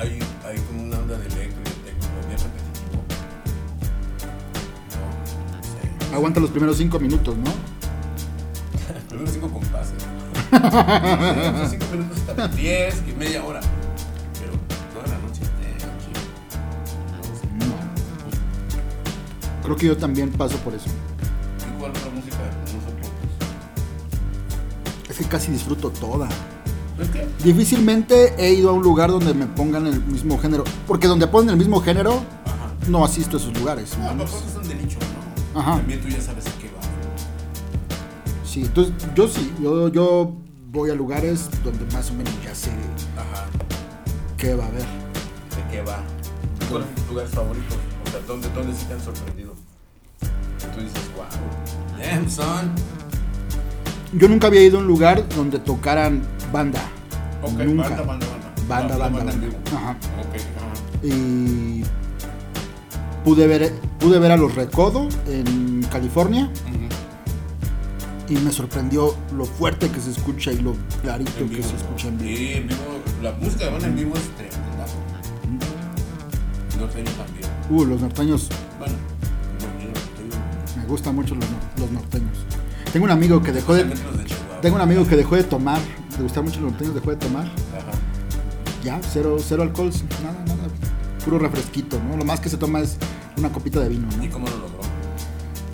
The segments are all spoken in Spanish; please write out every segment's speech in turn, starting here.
hay, hay como una onda de electro y de pero bien repetitivo. No, no sé. Aguanta los primeros cinco minutos, ¿no? Primero cinco compases. Esos cinco minutos hasta diez, que media hora. Pero toda la noche, chido. No. No. Creo que yo también paso por eso. ¿Y cuál otra música no soportas? Es que casi disfruto toda. ¿Es? Difícilmente he ido a un lugar donde me pongan el mismo género. Porque donde ponen el mismo género, Ajá. no asisto a esos lugares. No, ¿no? papá son de nicho, ¿no? Ajá. También tú ya sabes a qué va. Sí, entonces yo sí, yo, yo voy a lugares donde más o menos ya sé Ajá. qué va a haber. ¿De qué va? ¿Cuáles son tus lugares favoritos? O sea, ¿dónde, dónde sí te han sorprendido? Tú dices, wow. Damn, son. Yo nunca había ido a un lugar donde tocaran banda. Ok, nunca. banda, banda, banda. Banda, banda. Ajá. Ok, ajá. Y pude ver, pude ver a los Recodo en California y me sorprendió lo fuerte que se escucha y lo clarito que se escucha en vivo. Sí, en vivo. La música de banda en vivo es tremenda. Norteño también. Uh, los norteños, Bueno, me gustan mucho los, los norteños. Tengo un amigo que dejó de, tengo un amigo que dejó de tomar, le gustan mucho los norteños, dejó de tomar. Ajá. Ya, cero, cero alcohol, nada, nada, puro refresquito, ¿no? Lo más que se toma es una copita de vino, ¿Y ¿no? cómo lo logró?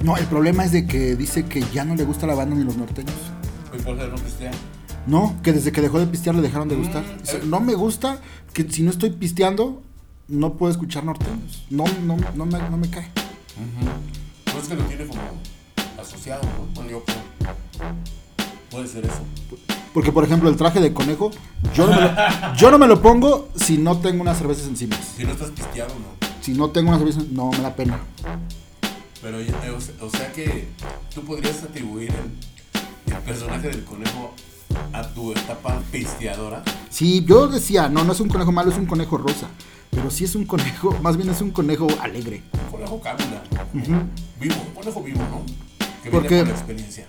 No, el problema es de que dice que ya no le gusta la banda ni los norteños. ¿Y por qué no pistea? No, que desde que dejó de pistear le dejaron de Mm, gustar. Dice, eh. no me gusta que si no estoy pisteando, no puedo escuchar norteños. No, no, no, me, no me cae. Pues es que lo tiene como asociado, ¿no? Bueno, yo creo. Puede ser eso. Porque, por ejemplo, el traje de conejo, yo no me lo, yo no me lo pongo si no tengo unas cervezas encima. Si no estás pisteado, no. Si no tengo unas cervezas, no me da pena. Pero, eh, o se- o sea que tú podrías atribuir el, el personaje del conejo a tu etapa pisteadora. Sí, yo decía, no, no es un conejo malo, es un conejo rosa. Pero sí es un conejo, más bien es un conejo alegre. Un conejo cábula. Vivo, un conejo vivo, ¿no? Que Porque- viene con la experiencia.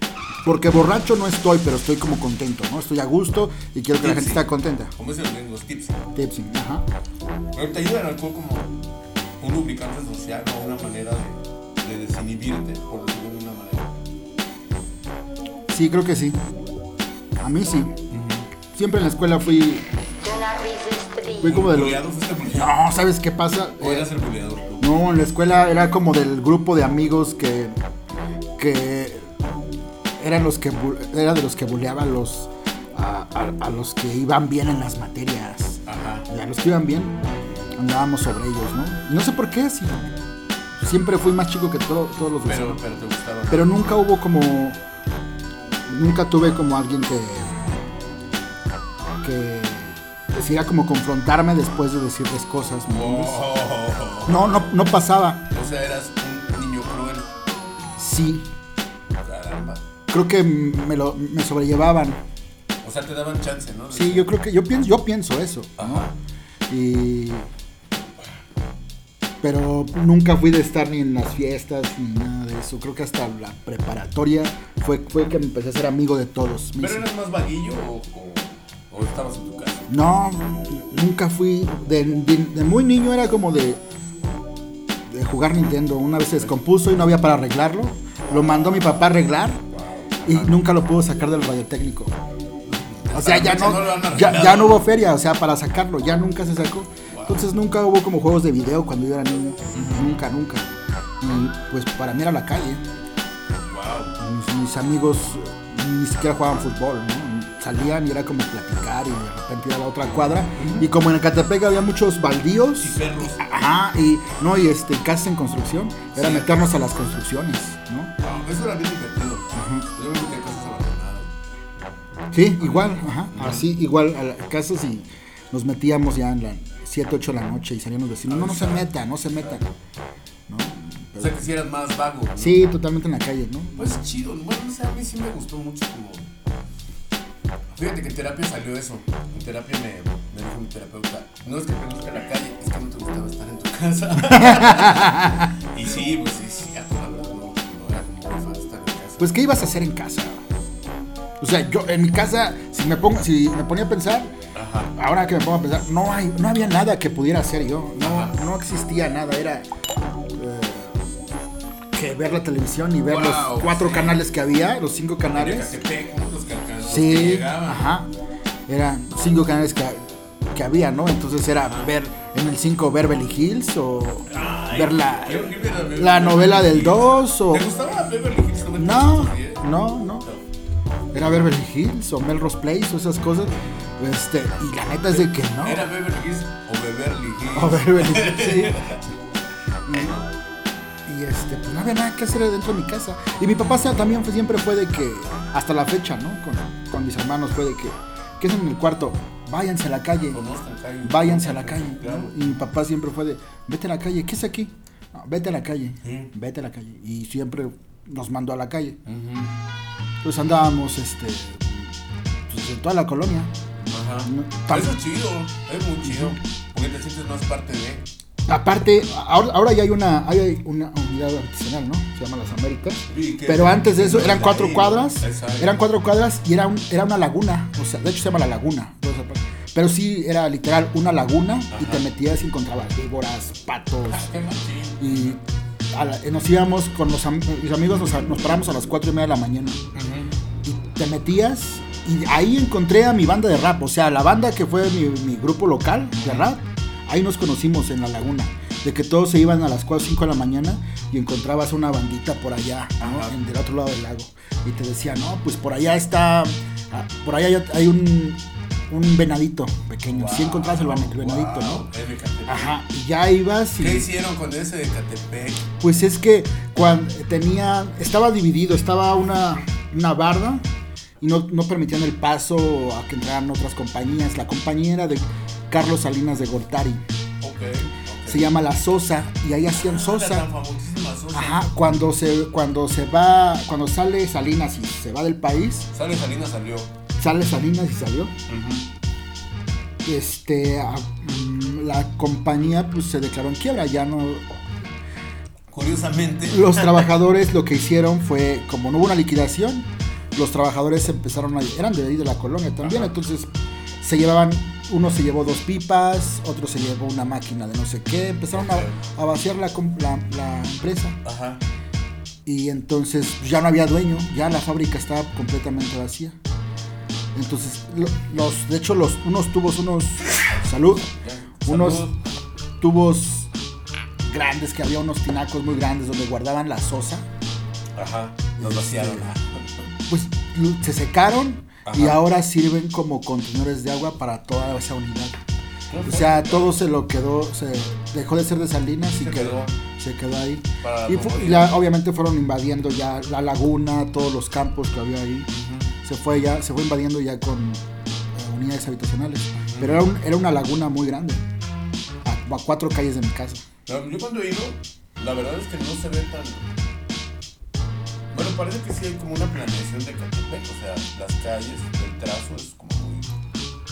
Porque borracho no estoy, pero estoy como contento, ¿no? Estoy a gusto y quiero que la gente Tipsy. esté contenta. Como dicen los gringos, tips. Tipsy, ajá. Pero te ayuda el alcohol como un lubricante social o una manera de, de desinhibirte, por decirlo de una manera. Sí, creo que sí. A mí sí. Siempre en la escuela fui, fui como de los... No, ¿sabes qué pasa? ¿O Eh, eras el buleador tú? No, en la escuela era como del grupo de amigos que, que eran los que era de los que buleaba a los a, a- a los que iban bien en las materias. Ajá. Y a los que iban bien andábamos sobre ellos, ¿no? Y no sé por qué, sí. Siempre fui más chico que todo- todos los Pero, demás. pero te gustaba. Pero nunca hubo como nunca tuve como alguien que que decidiera como confrontarme después de decirles cosas. Oh. No, no, no pasaba. O sea, eras un niño cruel. Sí. Creo que me lo me sobrellevaban. O sea, te daban chance, ¿no? Sí, yo creo que yo pienso yo pienso eso, ¿no? Ajá. Y pero nunca fui de estar ni en las fiestas ni nada de eso. Creo que hasta la preparatoria fue fue que me empecé a ser amigo de todos. ¿Pero eras más vaguillo o, o, o estabas en tu casa? No, nunca fui de, de- de muy niño era como de de jugar Nintendo. Una vez se descompuso y no había para arreglarlo. Lo mandó mi papá a arreglar y nunca lo pudo sacar del radiotécnico. O sea, ya no, ya, ya no hubo feria, o sea, para sacarlo, ya nunca se sacó. Entonces nunca hubo como juegos de video cuando yo era niño. Nunca, nunca. Y pues para mí era la calle. Mis, mis amigos ni siquiera jugaban fútbol, ¿no? Salían y era como platicar y de repente ir a la otra cuadra. Y como en Ecatepec había muchos baldíos. Y perros. Ajá, y no, y este, casas en construcción, era meternos a las construcciones, eso era divertido. Yo me metí a casas abandonadas. Sí, igual, ajá, así, igual a las casas y nos metíamos ya en las 7, 8 de la noche y salían los vecinos, no, no se meta, no se meta, ¿no? O sea, que si eras más vago. ¿no? Sí, totalmente en la calle, ¿no? Pues chido. Bueno, no sé, a mí sí me gustó mucho como... Fíjate que en terapia salió eso. En terapia me, me dijo mi terapeuta, no es que te guste la calle, es que no te gustaba estar en tu casa. y sí, pues sí, sí, a toda no, no era como muy fan Pues, ¿qué ibas a hacer en casa? O sea, yo en mi casa, si me pongo, si me ponía a pensar, Ajá. Ahora que me pongo a pensar, no, hay, no había nada que pudiera hacer yo. No, no existía nada. Era eh, que ver la televisión y ver Wow, los cuatro sí. canales que había, los cinco canales. Los Sí, ajá. Eran cinco canales que, que había, ¿no? Entonces era ver en el 5 ver Beverly Hills o Ay, ver la, la novela del 2 o... ¿Te gustaba Beverly No, 90210? no, no. Era Beverly Hills o Melrose Place o esas cosas. Este, y la neta es de que no. ¿Era Beverly Hills o Beverly Hills? O Beverly Hills, sí. Y, y, este, pues no había nada que hacer dentro de mi casa. Y mi papá también fue, siempre fue de que, hasta la fecha, ¿no? Con, con mis hermanos fue de que, ¿qué hacen en el cuarto? Váyanse a la calle. Váyanse a la calle. Y mi papá siempre fue de, vete a la calle, ¿qué es aquí? "No, vete a la calle, vete a la calle. Y siempre nos mandó a la calle. Ujú. Entonces andábamos, este, pues, en toda la colonia. Ajá. Eso es chido, es muy chido. Porque te sientes más parte de. Aparte, ahora, ahora ya hay una, hay una unidad artesanal, ¿no? Se llama Las Américas. Sí, Pero antes de eso eran cuatro cuadras. Exacto. Eran cuatro cuadras y era, un, era una laguna. O sea, de hecho se llama la laguna. Pero sí era literal una laguna y te metías y encontrabas víboras, patos. Ah. Y a la- nos íbamos con los am- mis amigos, nos, nos paramos a las cuatro y media de la mañana. Y te metías y ahí encontré a mi banda de rap, o sea, la banda que fue mi, mi grupo local de rap, ahí nos conocimos en la laguna, de que todos se iban a las 4 o 5 de la mañana y encontrabas una bandita por allá, en del otro lado del lago, y te decía, no, pues por allá está, ah, por allá hay un, un venadito pequeño, si encontrabas el, ven- el venadito, ¿no? Wow. Ajá, y ya ibas y... ¿Qué hicieron con ese de Catepec? Pues es que cuando tenía, estaba dividido, estaba una, una barda y no, no permitían el paso a que entraran otras compañías. La compañía era de Carlos Salinas de Gortari, Ok. ok. se llama La Sosa y ahí hacían Ah, Sosa. Ajá, cuando se, cuando se va, cuando sale Salinas y se va del país, Sale Salinas salió. Sale Salinas y salió. Este, a- mm, la compañía pues se declaró en quiebra, ya no, Curiosamente. Los trabajadores lo que hicieron fue, como no hubo una liquidación, los trabajadores empezaron a... Eran de ahí de la colonia también, Ajá. entonces se llevaban, uno se llevó dos pipas, otro se llevó una máquina de no sé qué, empezaron a, a vaciar la- la empresa Ajá. y entonces ya no había dueño, ya la fábrica estaba completamente vacía. Entonces, lo- los, de hecho, los, unos tubos, unos... Salud. Unos tubos grandes, que había unos tinacos muy grandes donde guardaban la sosa. Ajá. Los vaciaron. pues se secaron y ahora sirven como contenedores de agua para toda esa unidad. O sea, todo se lo quedó, se dejó de ser de Salinas y Se quedó, quedó. se quedó ahí. Y, y obviamente fueron invadiendo ya la laguna, todos los campos que había ahí. Ujú. Se fue ya, se fue invadiendo ya con eh, unidades habitacionales. Pero era, un- era una laguna muy grande. A, a cuatro calles de mi casa. No, Yo cuando he ido, la verdad es que no se ve tan. Bueno, parece que sí hay como una planeación de Catepec, o sea, las calles, el trazo es como muy.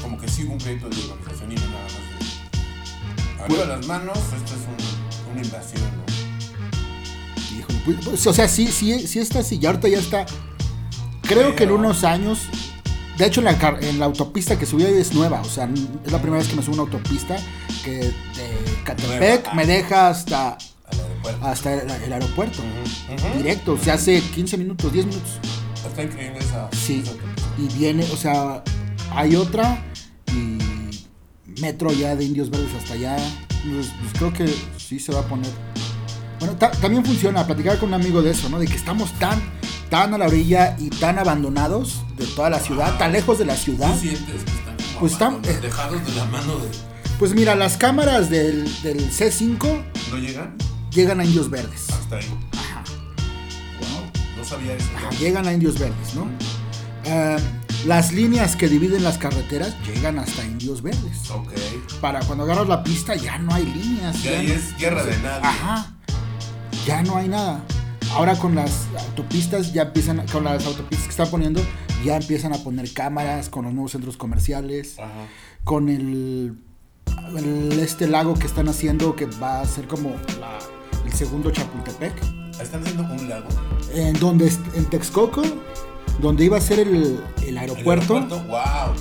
Como que sí hubo un proyecto de urbanización y no nada más de. Arriba las manos, esto es un- una invasión, ¿no? Híjole, pues, pues, o sea, sí, sí, sí está así. Ya ahorita ya está. Creo que en unos años. De hecho, en la, en la autopista que subí ahí es nueva. O sea, es la primera vez que me subo a una autopista que de Catepec Nueva. me deja hasta, hasta el, el aeropuerto. Directo. O sea, hace 15 minutos, 10 minutos. Está increíble esa. Sí. esa. Y viene, o sea, hay otra. Y metro ya de Indios Verdes hasta allá. Pues, pues creo que sí se va a poner. Bueno, ta- también funciona, platicar con un amigo de eso, ¿no? De que estamos tan, tan a la orilla y tan abandonados de toda la ciudad, tan lejos de la ciudad. ¿Tú sientes que están como Pues están- abandonados, dejados de la mano de. Pues mira, las cámaras del, del C5 ¿No llegan? llegan a Indios Verdes. Hasta ahí. Ajá. Wow. No sabía eso. Ajá, llegan a Indios Verdes, ¿no? Ah, las líneas que dividen las carreteras llegan hasta Indios Verdes. Ok. Para cuando agarras la pista ya no hay líneas. Ya ahí no- es guerra de nadie. Ajá. Ya no hay nada. Ahora con las autopistas ya empiezan, con las autopistas que están poniendo, ya empiezan a poner cámaras con los nuevos centros comerciales, Ajá. con el, el- este lago que están haciendo que va a ser como la- el segundo Chapultepec, Están haciendo un lago. en donde en Texcoco, donde iba a ser el, el El aeropuerto, Wow.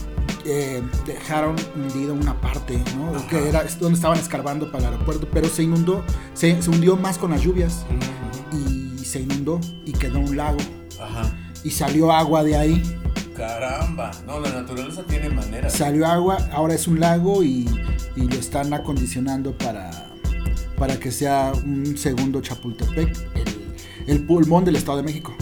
eh, dejaron hundido una parte, ¿no? Ajá. Que era donde estaban escarbando para el aeropuerto, pero se inundó, se, se hundió más con las lluvias Ujú, y se inundó y quedó un lago. Ajá. y salió agua de ahí, Caramba. No, la naturaleza tiene maneras. salió agua, ahora es un lago y, y lo están acondicionando para, para que sea un segundo Chapultepec, el, el pulmón del Estado de México.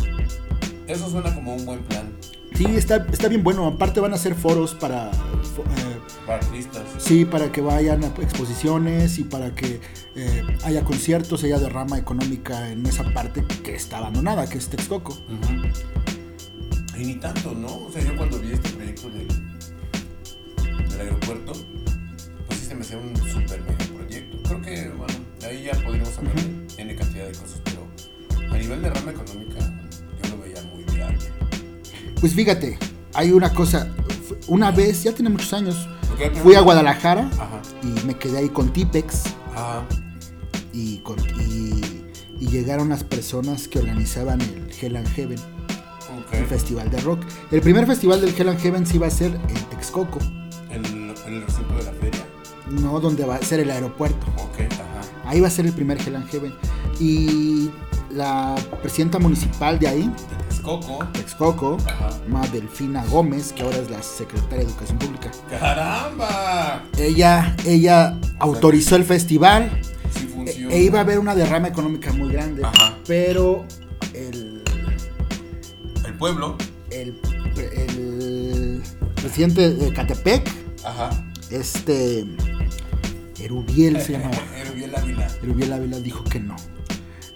Eso suena como un buen plan Sí, está, está bien bueno, aparte van a hacer foros para... eh, para artistas. Sí, para que vayan a exposiciones y para que eh, haya conciertos, haya derrama económica en esa parte que está abandonada, que es Texcoco. Y ni tanto, ¿no? O sea, yo cuando vi este proyecto del, del aeropuerto, pues sí se me hacía un super mega proyecto. Creo que, bueno, ahí ya podríamos hablar de N cantidad de cosas, pero a nivel de rama económica, yo lo veía muy viable. Pues fíjate, hay una cosa, una vez, ya tiene muchos años, fui a Guadalajara Ajá. y me quedé ahí con Tipex Ajá. y, con- y- y llegaron las personas que organizaban el Hell and Heaven, el festival de rock. El primer festival del Hell and Heaven sí iba a ser en Texcoco, En, en el recinto de la feria. no donde va a ser el aeropuerto. Ajá. Ahí va a ser el primer Hell and Heaven. Y la presidenta municipal de ahí, Texcoco. Texcoco, Ajá. Ma Delfina Gómez, que ahora es la secretaria de Educación Pública, ¡Caramba! ella, ella autorizó el festival Sí e, funciona. e iba a haber una derrama económica muy grande, Ajá. pero el, El pueblo. el, el presidente de Catepec, Ajá. este Erubiel se llamaba. Erubiel Ávila. Erubiel Ávila dijo que no.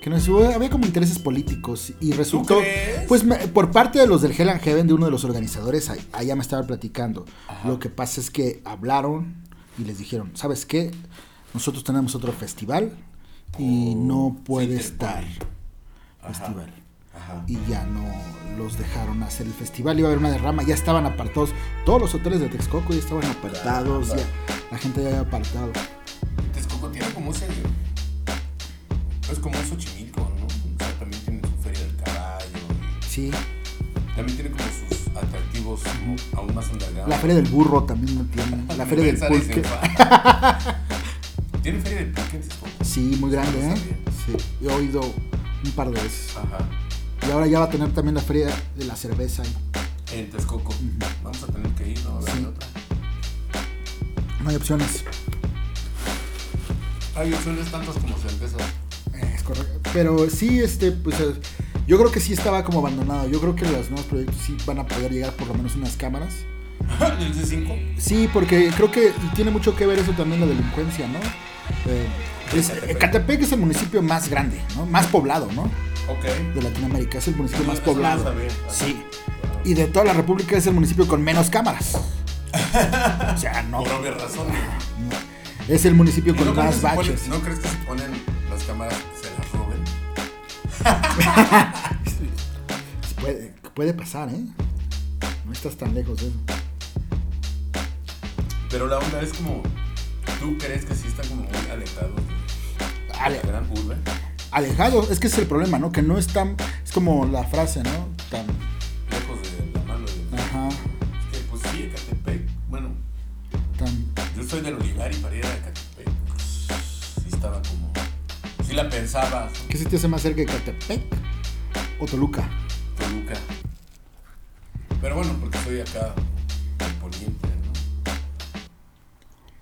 Que no, hubo- había como intereses políticos y resultó, pues me- por parte de los del Hell and Heaven, de uno de los organizadores, allá me estaba platicando. Ajá. Lo que pasa es que hablaron y les dijeron, ¿sabes qué? Nosotros tenemos otro festival y Oh, no puede estar Ajá. festival. Ajá. Y ya no los dejaron hacer el festival, iba a haber una derrama, ya estaban apartados, todos los hoteles de Texcoco ya estaban apartados, ya, la gente ya había apartado. Texcoco tiene como ese. Es como un Xochimilco, aún más underground. la feria del burro también lo tiene, la feria del pulque. ¿Tiene feria del pulque en Texcoco? Sí, muy grande, ¿eh? Sí, he oído un par de veces. Ajá. Y ahora ya va a tener también la feria de la cerveza. ahí. En Texcoco. Vamos a tener que ir, ¿no? A ver Sí. otra. No hay opciones. Hay opciones tantas como cervezas. Eh, Es correcto. Pero sí, este, pues eh, yo creo que sí estaba como abandonado. Yo creo que los nuevos proyectos sí van a poder llegar por lo menos unas cámaras. ¿El C5? Sí, porque creo que tiene mucho que ver eso también la delincuencia, ¿no? Eh, es-. Ecatepec es el municipio más grande, ¿no? Más poblado, ¿no? Ok. De Latinoamérica, es el municipio No, más no poblado. Sí. Y de toda la República es el municipio con menos cámaras. O sea, no. Por obvias razones. Es el municipio ¿Y con no más ponen- baches. ¿No crees que se ponen las cámaras? Puede, puede pasar, ¿eh? No estás tan lejos de eso. Pero la onda es como. ¿Tú crees que sí están como muy alejados de Ale- la gran urbe? alejado, es que ese es el problema, ¿no? Que no es tan. Es como la frase, ¿no? Tan. Lejos de la mano de. Ajá. Es que, pues sí, Ecatepec. Bueno, Tan. yo soy del Olivar y para ir a la pensabas. ¿Qué se te hace más cerca de Catepec o Toluca? Toluca. Pero bueno, porque soy acá del poniente, ¿no?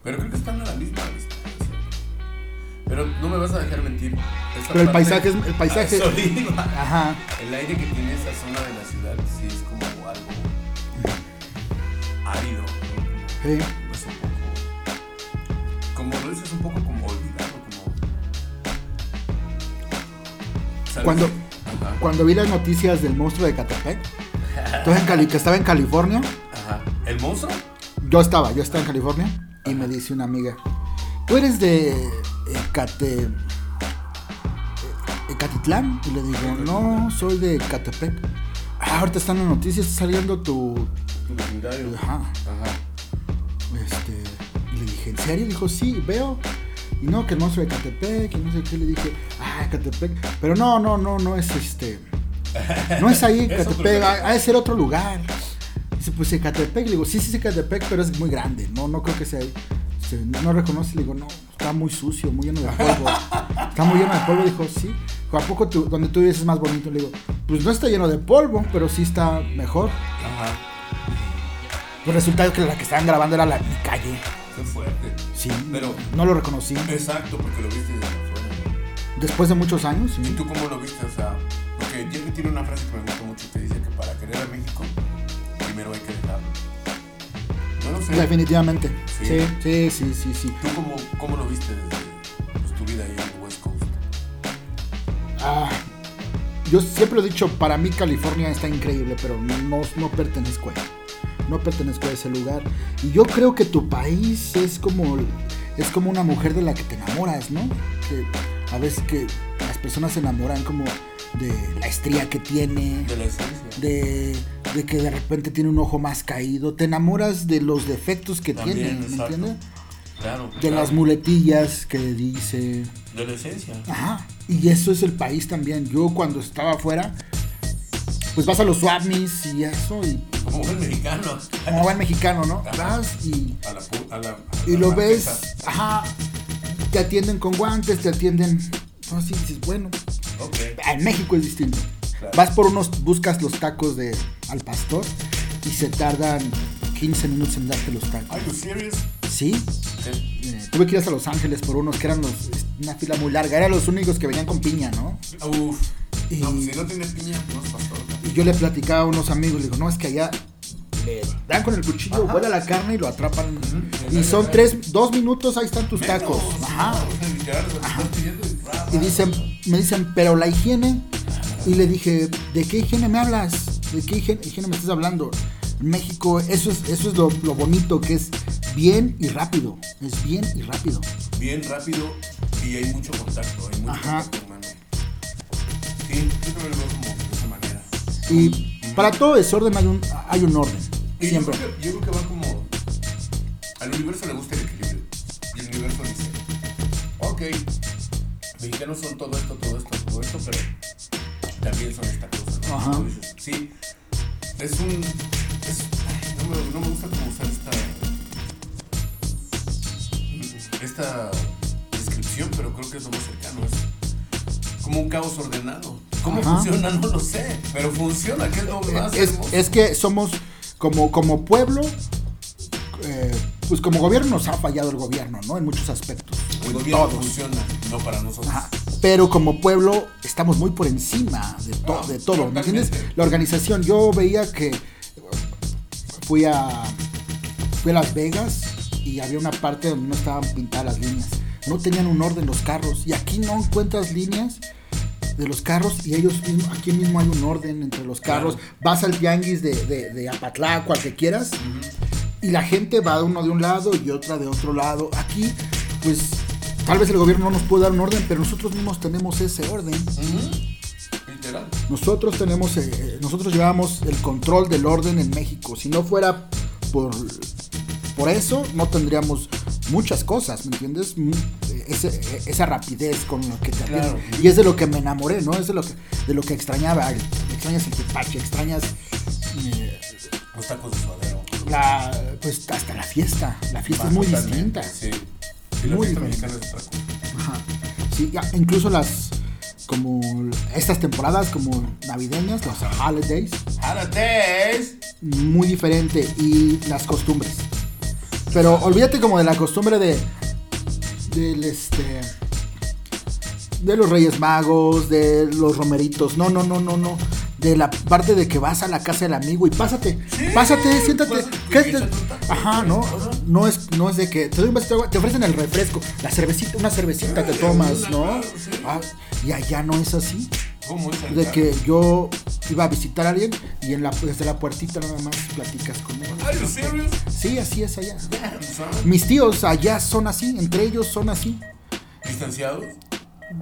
Pero creo que están a la misma. Pero no me vas a dejar mentir. esta Pero el paisaje es- el paisaje-. Ajá. El aire que tiene esa zona de la ciudad sí es como algo árido, ¿no? Sí. Es un poco. Como lo dices, un poco Cuando, Ajá. cuando vi las noticias del monstruo de Catepec, entonces en Cali, que estaba en California, Ajá. ¿El monstruo? yo estaba, yo estaba en California y me dice una amiga, ¿tú eres de Ecate, eh, Ecatitlán? Y le digo, no, soy de Catepec. Ah, ahorita están las noticias, está saliendo tu... Tu vecindario. Ajá. Ajá. Este, y le dije, ¿en serio? Dijo, sí, veo. Y no, que el monstruo de Catepec, y no sé qué. Le dije, ah, Catepec. Pero no, no, no, no es este. No es ahí, Es Catepec, ha de ser otro lugar. Dice, pues Ecatepec. Le digo, sí, sí, Ecatepec, pero es muy grande. No, no creo que sea. dice, no, no reconoce. Le digo, no, está muy sucio, muy lleno de polvo. Está muy lleno de polvo. Dijo, sí. Dijo, ¿a poco tú- donde tú vives es más bonito? Le digo, pues no está lleno de polvo, pero sí está mejor. Ajá. Pues resulta que la que estaban grabando era la, mi calle. Qué fuerte. Sí, Pero- no lo reconocí. Exacto, porque lo viste. ¿no? Después de muchos años, ¿Y tú cómo lo viste? O sea, porque Jerry tiene una frase que me gusta mucho que dice que para querer a México, primero hay que dejarlo. No lo sé. Definitivamente. Sí. Sí, sí, sí, sí. ¿Tú cómo, cómo lo viste desde pues, tu vida ahí en West Coast? Ah, yo siempre he dicho, para mí California está increíble, pero no, no pertenezco ahí. No pertenezco a ese lugar. Y yo creo que tu país es como, es como una mujer de la que te enamoras, ¿no? Que a veces que las personas se enamoran como de la estría que tiene, De la esencia. de, de que de repente tiene un ojo más caído. Te enamoras de los defectos que También, tiene, ¿me exacto. entiendes? Claro. De claro. las muletillas que dice. De la esencia. Ajá. Y eso es el país también. Yo cuando estaba afuera, pues vas a los swap meets y eso, y Como buen mexicano. como buen mexicano, ¿no? Ajá. Vas y, A la, pu- a la, a y lo marquesa. ves, ajá, te atienden con guantes, te atienden, no, así dices, bueno, Ok. en México es distinto. Claro. Vas por unos, buscas los tacos de al pastor y se tardan 15 minutos en darte los tacos. Are you serious? Sí, Sí. eh, tuve que ir hasta Los Ángeles por unos que eran los, una fila muy larga, eran los únicos que venían con piña, ¿no? Uf. Y- No, pues si no tiene piña, no es pastor. Y yo le platicaba a unos amigos, le digo, no, es que allá le dan con el cuchillo, vuela la carne y lo atrapan. Y son tres, dos minutos, ahí están tus tacos. Ajá. Que y dicen, me dicen, pero la higiene. Y le dije, ¿de qué higiene me hablas? ¿De qué higiene, higiene me estás hablando? En México, eso es, eso es lo, lo bonito, que es bien y rápido. Es bien y rápido. Bien rápido y hay mucho contacto, hay mucho Ajá. contacto humano. Sí, yo también lo veo como de esa manera. Y para todo desorden hay un, hay un orden. Yo Siempre. creo, que, yo creo que va como. Al universo le gusta el equilibrio. Y el universo dice: Ok, mexicanos son todo esto, todo esto, todo esto, pero también son esta cosa. ¿no? Ajá. Dices, sí, es un. Es, ay, no, me, no me gusta como usar esta. Esta descripción, pero creo que es lo más cercano. Es como un caos ordenado. ¿Cómo Ajá. funciona? No lo sé, pero funciona, que es lo más es, es que somos como, como pueblo, eh, pues como gobierno nos ha fallado el gobierno, ¿no? En muchos aspectos. El gobierno todos. funciona, no para nosotros. Ajá. Pero como pueblo estamos muy por encima de, to- Ah, de todo, ¿me entiendes? La organización, yo veía que fui a, fui a Las Vegas y había una parte donde no estaban pintadas las líneas. No tenían un orden los carros. Y aquí no encuentras líneas de los carros y ellos mismos- aquí mismo hay un orden entre los carros. Claro. Vas al tianguis de, de, de Apatlá, cual que quieras, y la gente va uno de un lado y otra de otro lado. Aquí, pues, tal vez el gobierno no nos puede dar un orden, pero nosotros mismos tenemos ese orden. Literal. Nosotros tenemos, eh, nosotros llevamos el control del orden en México. Si no fuera por, por eso, no tendríamos muchas cosas, ¿me entiendes? Ese- eh, esa rapidez con lo que te. Claro. Y es de lo que me enamoré, ¿no? Es de lo que, de lo que extrañaba. Extrañas el tepache, extrañas eh, Los tacos de suadero. la, pues hasta la fiesta. La fiesta es muy distinta. Sí. La Muy diferente. Ajá. Sí, ya, incluso las como estas temporadas como navideñas, los holidays, Holidays. muy diferente y las costumbres. Pero olvídate como de la costumbre de del este de los Reyes Magos, de los romeritos. No, no, no, no, no. De la parte de que vas a la casa del amigo y pásate, Sí, pásate, siéntate. pásate, ¿Qué y te- échate un taco. Ajá, no, no es, no es de que te doy un vasito de agua, te ofrecen el refresco, la cervecita, una cervecita te tomas, ¿no? Ah, y allá no es así. ¿Cómo es De que yo iba a visitar a alguien y en la, desde la puertita nada más platicas con él. Sí, así es allá. ¿Son Mis tíos allá son así, entre ellos son así. distanciados?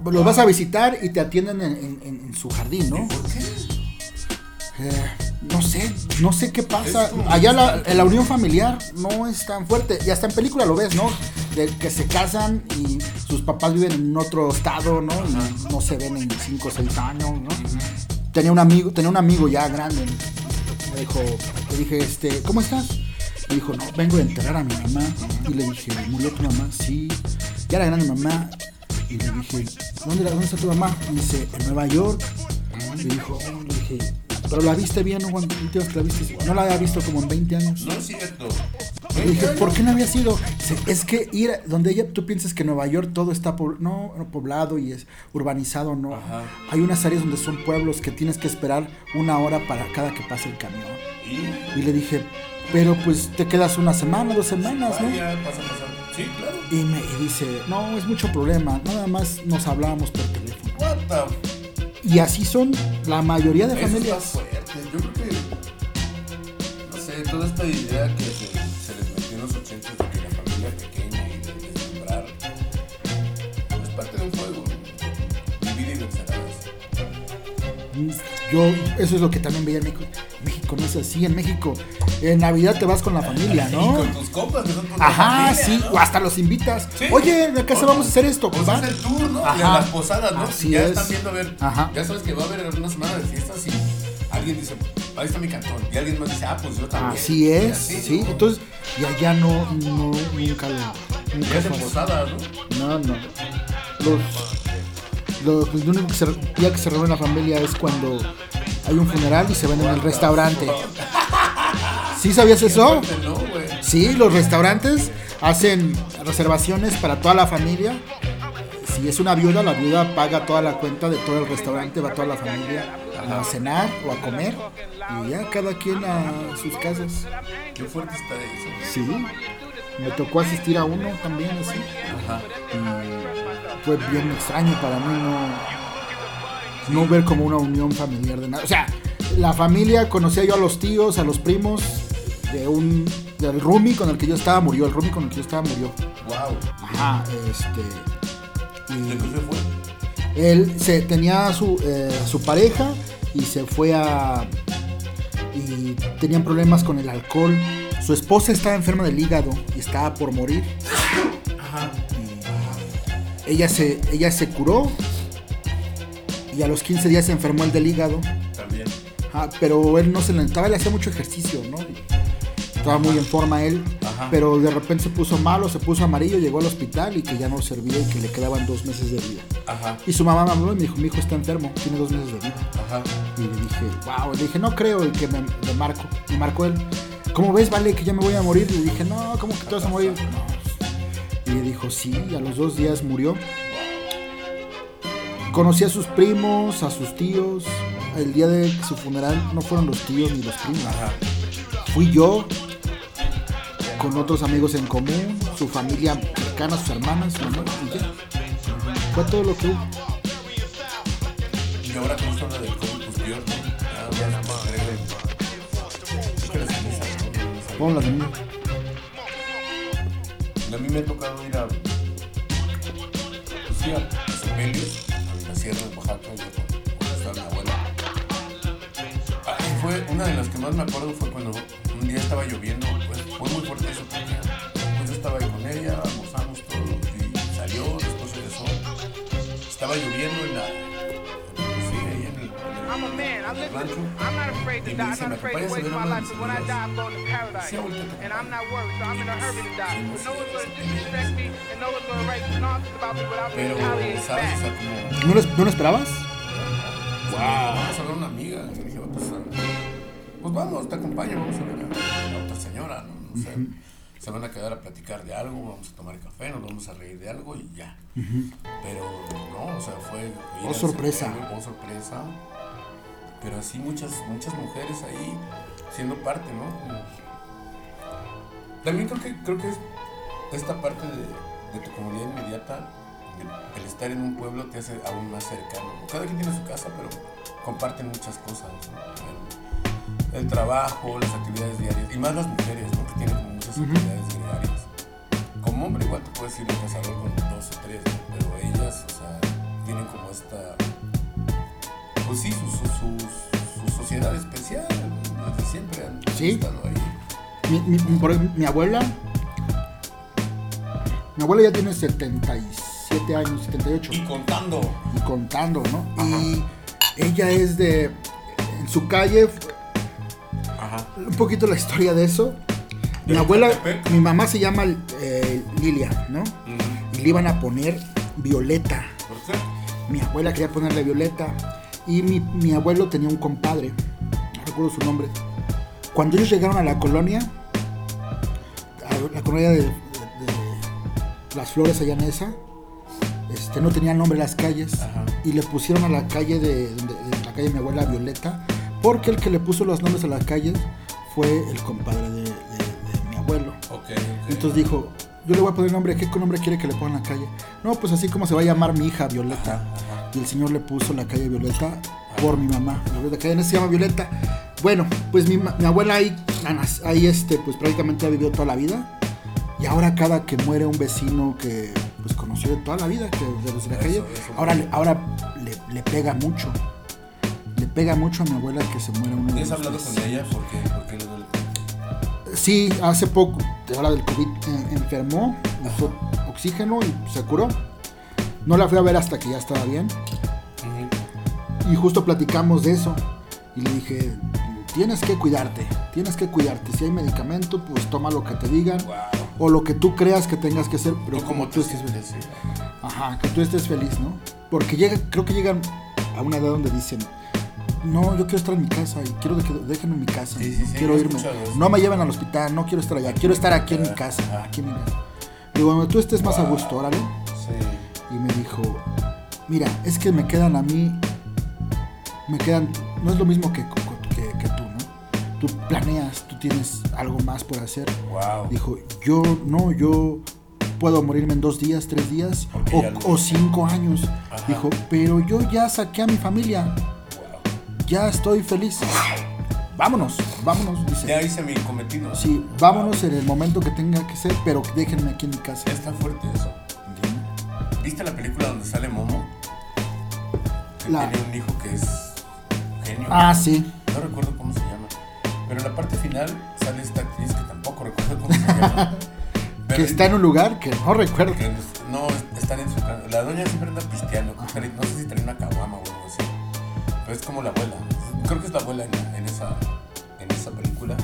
Los vas a visitar y te atienden en, en- en- en su jardín, ¿no? ¿Por qué? Eh, no sé, no sé qué pasa. Allá la, la unión familiar no es tan fuerte. Y hasta en película lo ves, ¿no? De que se casan y sus papás viven en otro estado, ¿no? Y no se ven en 5 o 6 años, ¿no? Tenía un amigo, tenía un amigo ya grande, Me dijo, le dije, este, ¿cómo estás? Me dijo, no, vengo de enterrar a mi mamá. Y le dije, ¿murió tu mamá? Sí. Ya era grande mamá. Y le dije, ¿dónde, dónde está tu mamá? Me dice, en Nueva York. Le dijo, oh, le dije, ¿pero la viste bien? ¿No, la viste? No la había visto como en 20 años. No es cierto. Le dije, ¿por qué no había sido? Dice, Es que ir a- donde ella, tú piensas que Nueva York todo está po- no, no, poblado y es urbanizado, no. Ajá. Hay unas áreas donde son pueblos que tienes que esperar una hora para cada que pase el camión. Y Y le dije, pero pues te quedas una semana, dos semanas, ¿no? vaya, pasa, pasa. Sí, claro. Y me y dice, no, es mucho problema, nada más nos hablábamos por teléfono. What the Y así son la mayoría de familias. Yo creo que. No sé, toda esta idea que se, se les metió en los 80 de que la familia pequeña y de desmembrar. Es parte de un juego. Vivir y vencerás. Yo, eso es lo que también veía en México. México no es así, en México, en Navidad te vas con la familia, Y ¿no? con tus compas, que son tus Ajá, familia, sí, ¿no? o hasta los invitas. Sí. Oye, ¿de casa vamos a hacer esto? Pues ¿va? es el tour, ¿no? Y a las posadas, ¿no? Así ya es. están viendo a ver. Ajá. Ya sabes que va a haber una semana de fiestas y alguien dice, ahí está mi cantón. Y alguien más dice, ah, pues yo también. Así Y es, así, sí. ¿no? Entonces, y allá no, no, nunca lo. Ya Nunca así. posadas, ¿no? No, no. Los, los, el único que se- día que se reúne la familia es cuando hay un funeral y se ven en el restaurante. ¿Sí sabías eso? Sí, los restaurantes hacen reservaciones para toda la familia. Si es una viuda, la viuda paga toda la cuenta de todo el restaurante, va toda la familia a cenar o a comer y ya cada quien a sus casas. Qué fuerte está eso. Sí, me tocó asistir a uno también así. Ajá. Y fue bien extraño para mí no, no ver como una unión familiar de nada. O sea, la familia, conocía yo a los tíos, a los primos de un del roomie con el que yo estaba murió, el roomie con el que yo estaba murió. Wow. Ajá, este ¿De qué y se fue? él se tenía a su eh, a su pareja y se fue a y tenían problemas con el alcohol. Su esposa estaba enferma del hígado y estaba por morir. Ajá. Ella se, ella se curó y a los 15 días se enfermó el del hígado. También. Ajá, pero él no se levantaba, él hacía mucho ejercicio, ¿no? Estaba muy en forma él, Ajá. pero de repente se puso malo, se puso amarillo, llegó al hospital y que ya no servía y que le quedaban dos meses de vida. Ajá. Y su mamá me habló y me dijo, mi hijo está enfermo, tiene dos meses de vida. Ajá. Y le dije, wow, le dije, no creo, y que me, me marco, me marcó él. ¿Cómo ves, vale, que ya me voy a morir? Le dije, no, ¿cómo que te vas a morir? No. Y le dijo, sí, y a los dos días murió. Conocí a sus primos, a sus tíos. El día de su funeral no fueron los tíos ni los primos. Ajá. Fui yo con otros amigos en común, su familia cercana, sus hermanas, su mamá, y ya. Fue todo lo que hubo. Y ahora nos habla del COVID posterior, ¿no? Ah, ya nada más ¿no? Ponla de mí. A mí me ha tocado sepelios, a la sierra de Oaxaca, cuando estaba mi abuela. Fue una de las que más me acuerdo fue cuando un día estaba lloviendo. Pues fue muy fuerte eso porque pues, estaba ahí con ella, almorzamos todo y salió, después regresó. Estaba lloviendo en la. I'm a man. I live. I'm not afraid to die. I'm not ¿me afraid to waste my life. But when I die, I'm going to paradise. And I'm not worried. So I'm in a hurry to die. But no one's going to disrespect me, and no one's going to write nonsense about me without me Pero, retaliating back. ¿No lo, ¿no lo esperabas? Vamos a ver a una amiga. Y dije, pues, vamos, te acompaño, vamos a ver a, otra señora, ¿no? No sé. Se van a quedar a platicar de algo, vamos a tomar café, nos vamos a reír de algo y ya. Pero no, o sea, fue. Oh, al sorpresa. Oh, sorpresa. Pero así muchas, muchas mujeres ahí siendo parte, ¿no? También creo que, creo que es esta parte de, de tu comunidad inmediata, el, el estar en un pueblo te hace aún más cercano. Cada quien tiene su casa, pero comparten muchas cosas. ¿no? El, el trabajo, las actividades diarias, y más las mujeres, ¿no? que tienen como muchas actividades diarias. Como hombre igual te puedes ir al cazador con dos o tres, ¿no? pero ellas, o sea, tienen como esta, pues sí, su, su, su- su sociedad especial, desde siempre han Sí. estado ahí. Mi, mi- mi- por ejemplo, mi abuela. Mi abuela ya tiene 77 años, 78. Y contando. Y contando, ¿no? Y ella es de. En su calle, un poquito la historia de eso. Mi ¿De abuela, mi mamá se llama eh, Lilia, ¿no? Ujú. Y le iban a poner Violeta. ¿Por qué? Mi abuela quería ponerle Violeta. Y mi, mi abuelo tenía un compadre. No recuerdo su nombre. Cuando ellos llegaron a la colonia, a la colonia de, de- de las flores allá en esa, este, no tenía nombre las calles. Ajá. Y le pusieron a la calle de, la calle de mi abuela Violeta. Porque el que le puso los nombres a las calles fue el compadre de, mi abuelo. Ok, ok. Entonces dijo, yo le voy a poner nombre, ¿qué nombre quiere que le ponga en la calle? No, pues así como se va a llamar mi hija Violeta. Ajá, ajá. Y el señor le puso la calle Violeta por mi mamá. La calle se llama Violeta. Bueno, pues mi, abuela ahí, ahí este, pues prácticamente ha vivido toda la vida. Y ahora cada que muere un vecino que pues conoció de toda la vida, que de los de la Eso, calle, eso. ahora, le, ahora le, le pega mucho. Le pega mucho a mi abuela que se muera uno de ¿Tienes los hablado con ella? ¿Por qué? ¿Por qué le duele? Sí, hace poco, de hora del COVID, eh, enfermó, usó oxígeno y se curó. No la fui a ver hasta que ya estaba bien. Y justo platicamos de eso. Y le dije, tienes que cuidarte, tienes que cuidarte. Si hay medicamento, pues toma lo que te digan. Wow. O lo que tú creas que tengas que hacer, pero como tú estés feliz. Ajá, que tú estés feliz, ¿no? Porque llega, creo que llegan a una edad donde dicen, no, yo quiero estar en mi casa y quiero que déjenme en mi casa. Sí, sí, sí, quiero irme. No me lleven al hospital, no quiero estar allá, quiero estar aquí en mi casa, aquí en mi casa. Digo, donde tú estés más a gusto, órale. Sí. Y me dijo, mira, es que me quedan a mí, me quedan, no es lo mismo que, que, que tú, ¿no? Tú planeas, tú tienes algo más por hacer. Wow. Dijo, yo no, yo puedo morirme en dos días, tres días o, cinco años. Ajá. Dijo, pero yo ya saqué a mi familia, Wow. ya estoy feliz. Vámonos, vámonos, dice. Ya hice mi cometido. Sí, vámonos en el momento que tenga que ser, pero déjenme aquí en mi casa. Está fuerte eso. ¿Viste la película donde sale Momo? Que La- tiene un hijo que es genio. Ah, sí. No recuerdo cómo se llama. Pero en la parte final sale esta actriz que tampoco recuerdo cómo se llama. Que está en un lugar que no recuerdo. que no, están en su casa. La doña siempre anda pisteando. No sé si trae una caguama o algo así. Pero es como la abuela. Creo que es la abuela en, en esa, en esa película.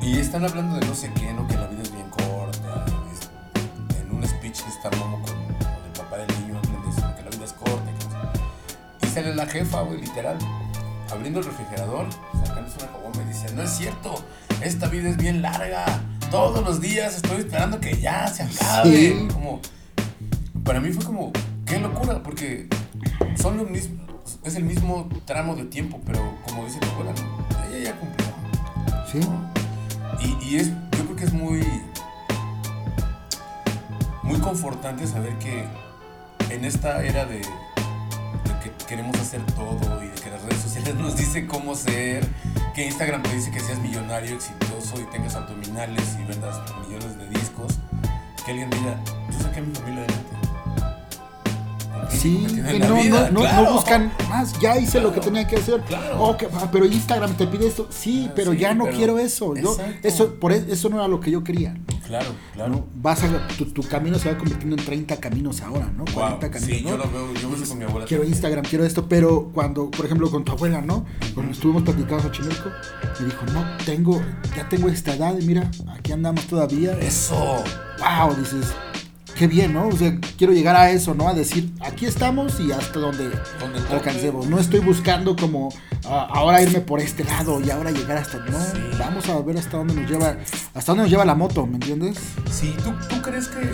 Y están hablando de no sé qué, ¿no? Que la vida es bien corta. es- en un speech está Momo Y sale la jefa, güey, literal. Abriendo el refrigerador, sacándose una caguama y dice, no es cierto, esta vida es bien larga. Todos los días estoy esperando que ya se acabe. Sí. Como, para mí fue como, qué locura, porque son los mismos, es el mismo tramo de tiempo, pero como dice tu abuela, ella ya cumplió. Sí. Y, y es, yo creo que es muy, muy confortante saber que en esta era de, queremos hacer todo y de que las redes sociales nos dicen cómo ser, que Instagram te dice que seas millonario, exitoso y tengas abdominales y vendas millones de discos, que alguien diga, yo saqué a mi familia adelante. Sí, que no, vida, no, no, claro. no buscan más, ya hice lo que tenía que hacer. claro. Oh, que- pero Instagram te pide esto. Sí, Ah, pero sí, ya no pero- quiero eso. Yo, eso, por e- eso no era lo que yo quería. Claro, claro. ¿no? Vas a, tu, tu camino se va convirtiendo en 30 caminos ahora, ¿no? 40 Wow, caminos. sí, ¿no? yo lo veo, yo veo con mi abuela. Quiero también. Instagram, quiero esto, pero cuando, por ejemplo, con tu abuela, ¿no? Cuando estuvimos platicando en Xochimilco, me dijo, no, tengo, ya tengo esta edad y mira, aquí andamos todavía. Eso. wow, dices, qué bien, ¿no? O sea, quiero llegar a eso, ¿no? A decir, aquí estamos y hasta donde Donde alcancemos. No estoy buscando como ah, ahora irme por este lado y ahora llegar hasta. No, Sí. vamos a ver hasta dónde nos lleva, hasta dónde nos lleva la moto, ¿me entiendes? Sí, ¿tú, tú crees que.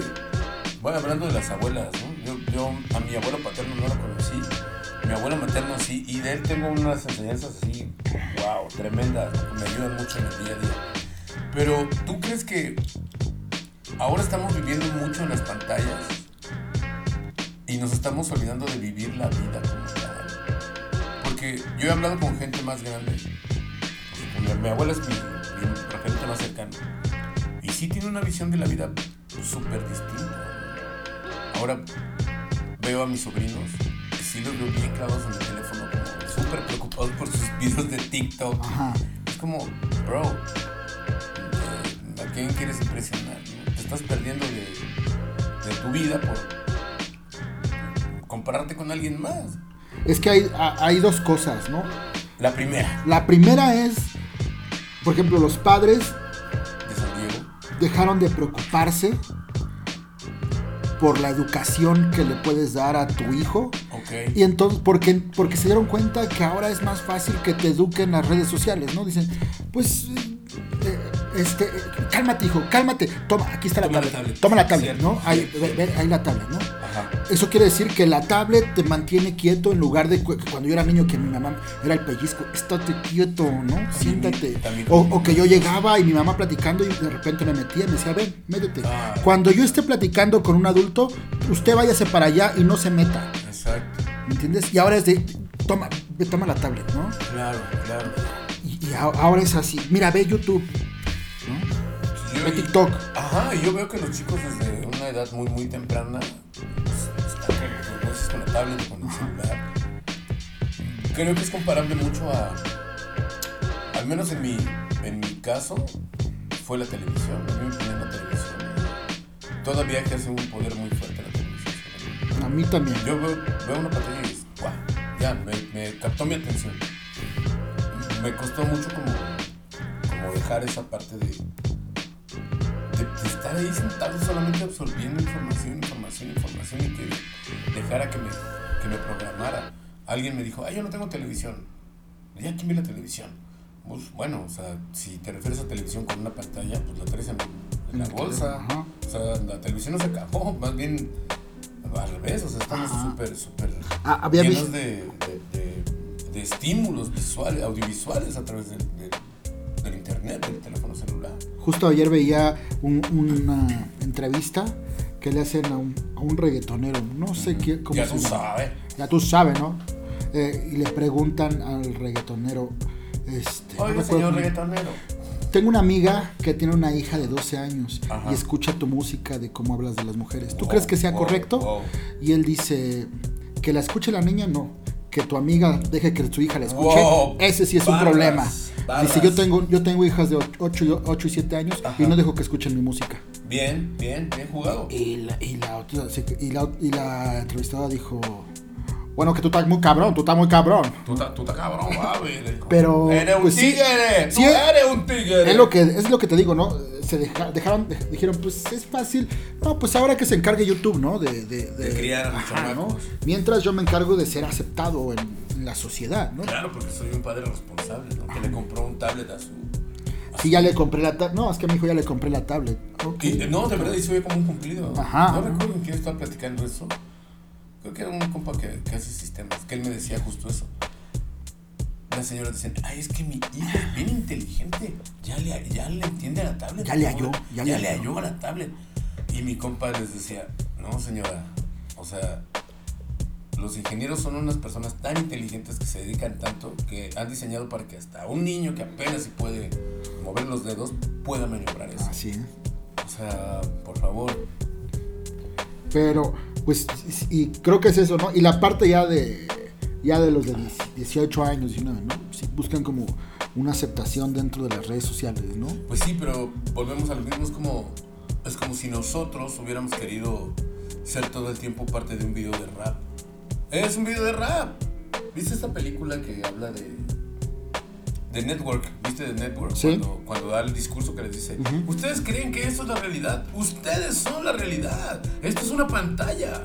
Bueno, hablando de las abuelas, ¿no? Yo, yo a mi abuelo paterno no lo conocí. Mi abuelo materno sí, y de él tengo unas enseñanzas así, wow, tremendas, me ayudan mucho en el día a día. Pero, ¿tú crees que ahora estamos viviendo mucho en las pantallas y nos estamos olvidando de vivir la vida como tal? Porque yo he hablado con gente más grande. Mi, abuela es mi, mi referente más cercano. Y sí tiene una visión de la vida súper distinta. Ahora veo a mis sobrinos y sí los veo bien clavados en el teléfono, súper preocupados por sus videos de TikTok. Ajá. Es como, bro, ¿a quién quieres impresionar? Estás perdiendo de, de tu vida por compararte con alguien más. Es que hay, ha- hay dos cosas, ¿no? La primera. La primera es, Por ejemplo, los padres de San Diego. dejaron de preocuparse por la educación que le puedes dar a tu hijo. Ok. Y entonces, porque, porque se dieron cuenta que ahora es más fácil que te eduquen las redes sociales, ¿no? Dicen, pues, este, cálmate, hijo, cálmate. Toma, aquí está la Toma la tablet. tablet. Toma la tablet, ¿no? Ahí, ve- ahí la tablet, ¿no? Ajá. Eso quiere decir que la tablet te mantiene quieto en lugar de cu- cuando yo era niño que mi mamá era el pellizco. Estate quieto, ¿no? Siéntate. también. O, o que yo llegaba y mi mamá platicando y de repente me metía y me decía, ven, métete. Ah. Cuando yo esté platicando con un adulto, usted váyase para allá y no se meta. Exacto. ¿Me entiendes? Y ahora es de, toma, toma la tablet, ¿no? Claro, claro. Y, ahora es así. Mira, ve YouTube, Yo- ve TikTok. Ajá, y yo veo que los chicos desde una edad muy, muy temprana pues, están con, con la tablet con el celular. Creo que es comparable mucho a, al menos en mi, en mi caso, fue la televisión. A mí me ponían la televisión. Todavía ejerce un poder muy fuerte la televisión. A mí también. Yo veo, veo una pantalla y dices, guau, ya, me, me captó mi atención. Me costó mucho como, como dejar esa parte de, de, de estar ahí sentado solamente absorbiendo información, información, información y que dejara que me, que me programara. Alguien me dijo, ah, yo no tengo televisión. ¿Ya quién ve la televisión? Pues, bueno, o sea, si te refieres a televisión con una pantalla, pues la traes en, en la bolsa. Ajá. O sea, la televisión no se acabó, más bien al revés, o sea, estamos súper, súper Ah, llenos de, de, de- de estímulos visuales, audiovisuales a través del, del- del internet, del teléfono celular. Justo ayer veía un- una entrevista que le hacen a un, a un reggaetonero. No sé quién, cómo Ya se tú llama. sabes. Ya tú sabes, ¿no? Eh, y le preguntan al reggaetonero. Este, Oiga, señor reggaetonero. Tengo una amiga que tiene una hija de 12 años Ajá. y escucha tu música de cómo hablas de las mujeres. ¿Tú Wow, crees que sea wow, correcto? wow. Y él dice que la escuche la niña, no. Que tu amiga deje que su hija la escuche. Wow, Ese sí es un problema. barras. Dice, yo tengo, yo tengo hijas de 8, y- 8 y 7 años y no dejo que escuchen mi música. Bien, bien, bien jugado. Y la, y la, y la, y la entrevistada dijo, bueno, que tú estás muy cabrón, tú estás muy cabrón. Tú estás tú estás cabrón, dijo. Pero, Eres un pues, tigre. Sí, tú es- eres un tigre. Es lo que es lo que te digo, ¿no? Se deja- dejaron, de- dijeron, pues es fácil. No, pues ahora que se encargue YouTube, ¿no? De, de, De criar Ajá, ¿no? Mientras yo me encargo de ser aceptado en, en la sociedad, ¿no? Claro, porque soy un padre responsable, ¿no? Que le compró un tablet a su. a Sí, ya le compré la tablet. No, es que a mi hijo ya le compré la tablet. Ok. Y, no, de verdad, ve como un cumplido. Ajá. No recuerdo en quién estaba platicando eso. Creo que era un compa que, que hace sistemas, que él me decía justo eso. Las señoras dicen, ay, es que mi hija es bien inteligente. Ya le, ya le entiende a la tablet. Ya le halló, ya Ya, le halló. a la tablet. Y mi compa les decía, no, señora, o sea, los ingenieros son unas personas tan inteligentes que se dedican tanto que han diseñado para que hasta un niño que apenas si puede mover los dedos pueda maniobrar eso. Así es. O sea, por favor. Pero, pues, y creo que es eso, ¿no? Y la parte ya de ya de los de 10 18 años, 19, ¿no? Sí, buscan como una aceptación dentro de las redes sociales, ¿no? Pues sí, pero volvemos a lo mismo. Es como, es como si nosotros hubiéramos querido ser todo el tiempo parte de un video de rap. Es un video de rap. ¿Viste esta película que habla de de Network? ¿Viste de Network? Sí. Cuando, cuando da el discurso que les dice, ustedes creen que esto es la realidad. Ustedes son la realidad. Esto es una pantalla.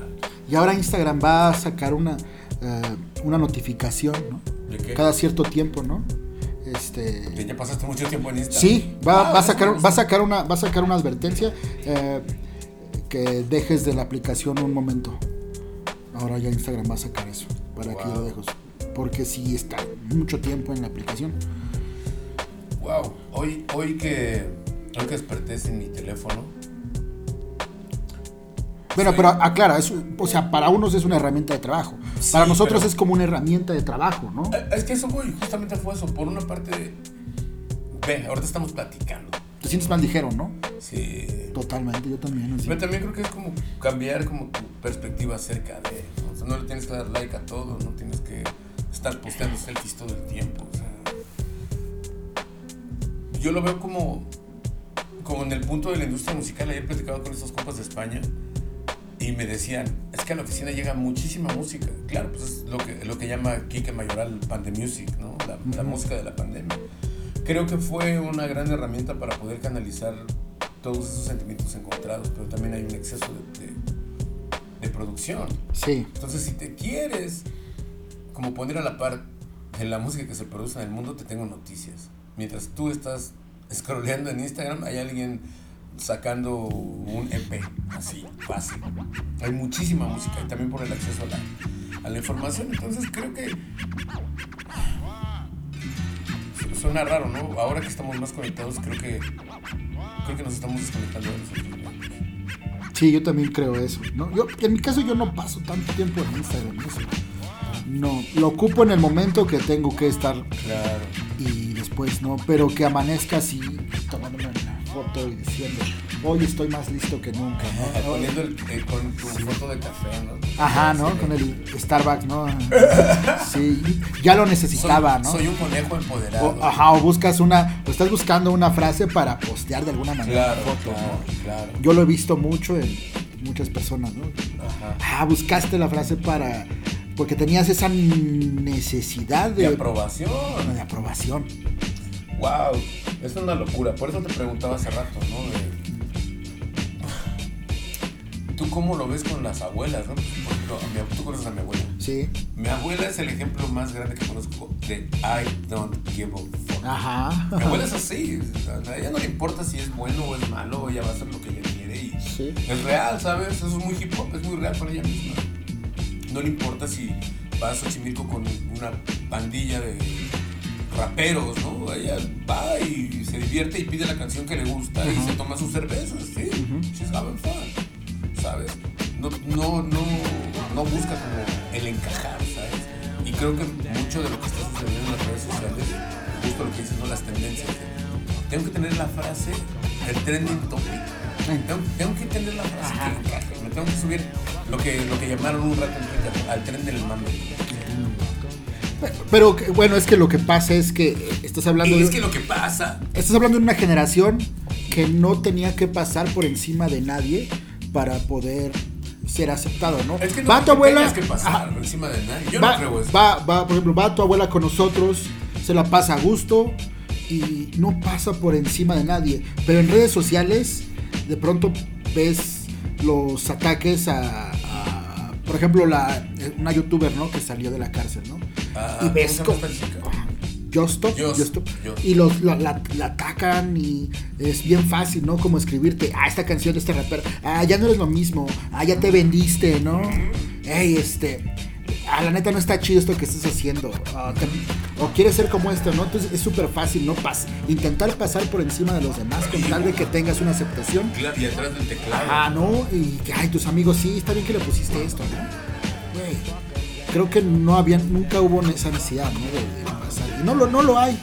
Y ahora Instagram va a sacar una, eh, una notificación, ¿no? ¿De qué? Cada cierto tiempo, ¿no? Este. Ya pasaste mucho tiempo en Instagram. Sí, va, Ah, va a sacar, va a sacar una, va a sacar una advertencia eh, que dejes de la aplicación un momento. Ahora ya Instagram va a sacar eso para que lo dejes. Porque si está mucho tiempo en la aplicación. Wow, hoy, hoy que hoy que desperté sin mi teléfono. Bueno, Sí. pero aclara, es, o sea, para unos es una herramienta de trabajo. Sí, para nosotros pero- es como una herramienta de trabajo, ¿no? Eh, Es que eso voy, justamente fue eso. Por una parte, ve, ahorita estamos platicando. Te sientes más ligero, ¿no? Sí. Totalmente, yo también. así. Pero también creo que es como cambiar como tu perspectiva acerca de, ¿no? O sea, no le tienes que dar like a todo, no tienes estar posteando selfies todo el tiempo. O sea, yo lo veo como, como en el punto de la industria musical. Ayer platicaba con estos compas de España y me decían, es que a la oficina llega muchísima música. Claro, pues es lo que, lo que llama Kike Mayoral Pande Music, ¿no? La, la música de la pandemia. creo que fue una gran herramienta para poder canalizar todos esos sentimientos encontrados, pero también hay un exceso de, de- de producción. Sí. Entonces, si te quieres como poner a la par de la música que se produce en el mundo, te tengo noticias. Mientras tú estás scrolleando en Instagram, hay alguien sacando un EP, así, fácil. Hay muchísima música y también por el acceso a la, a la información. Entonces, creo que su- suena raro, ¿no? Ahora que estamos más conectados, creo que creo que nos estamos desconectando de nosotros. Sí, yo también creo eso. ¿no? Yo, en mi caso yo no paso tanto tiempo en Instagram. eso. No, lo ocupo en el momento que tengo que estar Claro. y después no, pero que amanezca así tomándome una foto y diciendo, hoy estoy más listo que nunca, ¿no? Poniendo el, eh, con tu foto de café, ¿no? Ajá, ¿no? Con el Starbucks, ¿no? Sí, ya lo necesitaba, ¿no? Soy un conejo empoderado. O, ajá, o buscas una, o estás buscando una frase para postear de alguna manera Claro, una foto, claro, ¿no? claro. Yo lo he visto mucho en muchas personas, ¿no? Ajá. Ah, buscaste la frase para, porque tenías esa necesidad De de, aprobación. de aprobación. Wow. Es una locura. Por eso te preguntaba hace rato, ¿no? De- ¿Tú cómo lo ves con las abuelas, no? Por ejemplo, a mi- tú conoces a mi abuela. Sí. Mi abuela es el ejemplo más grande que conozco de I don't give a fuck. Ajá. Mi abuela es así. A ella no le importa si es bueno o es malo. Ella va a hacer lo que ella quiere y Sí. es real, ¿sabes? Eso es muy hip hop, es muy real para ella misma. No le importa si va a Xochimilco con una pandilla de raperos, ¿no? Ella va y se divierte y pide la canción que le gusta y se toma sus cervezas, ¿sí? She's having fun, ¿sabes? No, no, no, no busca como el encajar, ¿sabes? Y creo que mucho de lo que está sucediendo en las redes sociales, justo lo que dices, ¿no? Las tendencias. de, tengo que tener la frase, el trending topic. Tengo, tengo que tener la frase que encaje. Tengo que subir lo que, lo que llamaron un rato al tren del mame. Pero bueno, es que lo que pasa es que estás hablando Y de, es que lo que pasa, estás hablando de una generación que no tenía que pasar por encima de nadie para poder ser aceptado, ¿no? es que no va tu abuela, que pasar ajá, encima de nadie. Yo va, no creo eso. va, va, por ejemplo, va tu abuela con nosotros, se la pasa a gusto y no pasa por encima de nadie. Pero en redes sociales, de pronto ves los ataques a, a, por ejemplo, la, una youtuber, ¿no? Que salió de la cárcel, ¿no? Ah, y ves ¿cómo? Justo, Just, Justo. Just. Y los, la, la- la atacan y es bien fácil, ¿no? Como escribirte, ah, esta canción de este rapero, ah, ya no eres lo mismo, ah, ya te vendiste, ¿no? Ey, este, ah, la neta no está chido esto que estás haciendo, ah, te- o quieres ser como esto, ¿no? Entonces es súper fácil, ¿no? Pas- intentar pasar por encima de los demás con tal de que tengas una aceptación. Claro, Y atrás del teclado. Ajá, ¿no? Y que, ay, tus amigos, sí, está bien que le pusiste esto, ¿no? Güey, creo que no había, nunca hubo esa necesidad, ¿no? De, de pasar. Y no lo, no lo hay,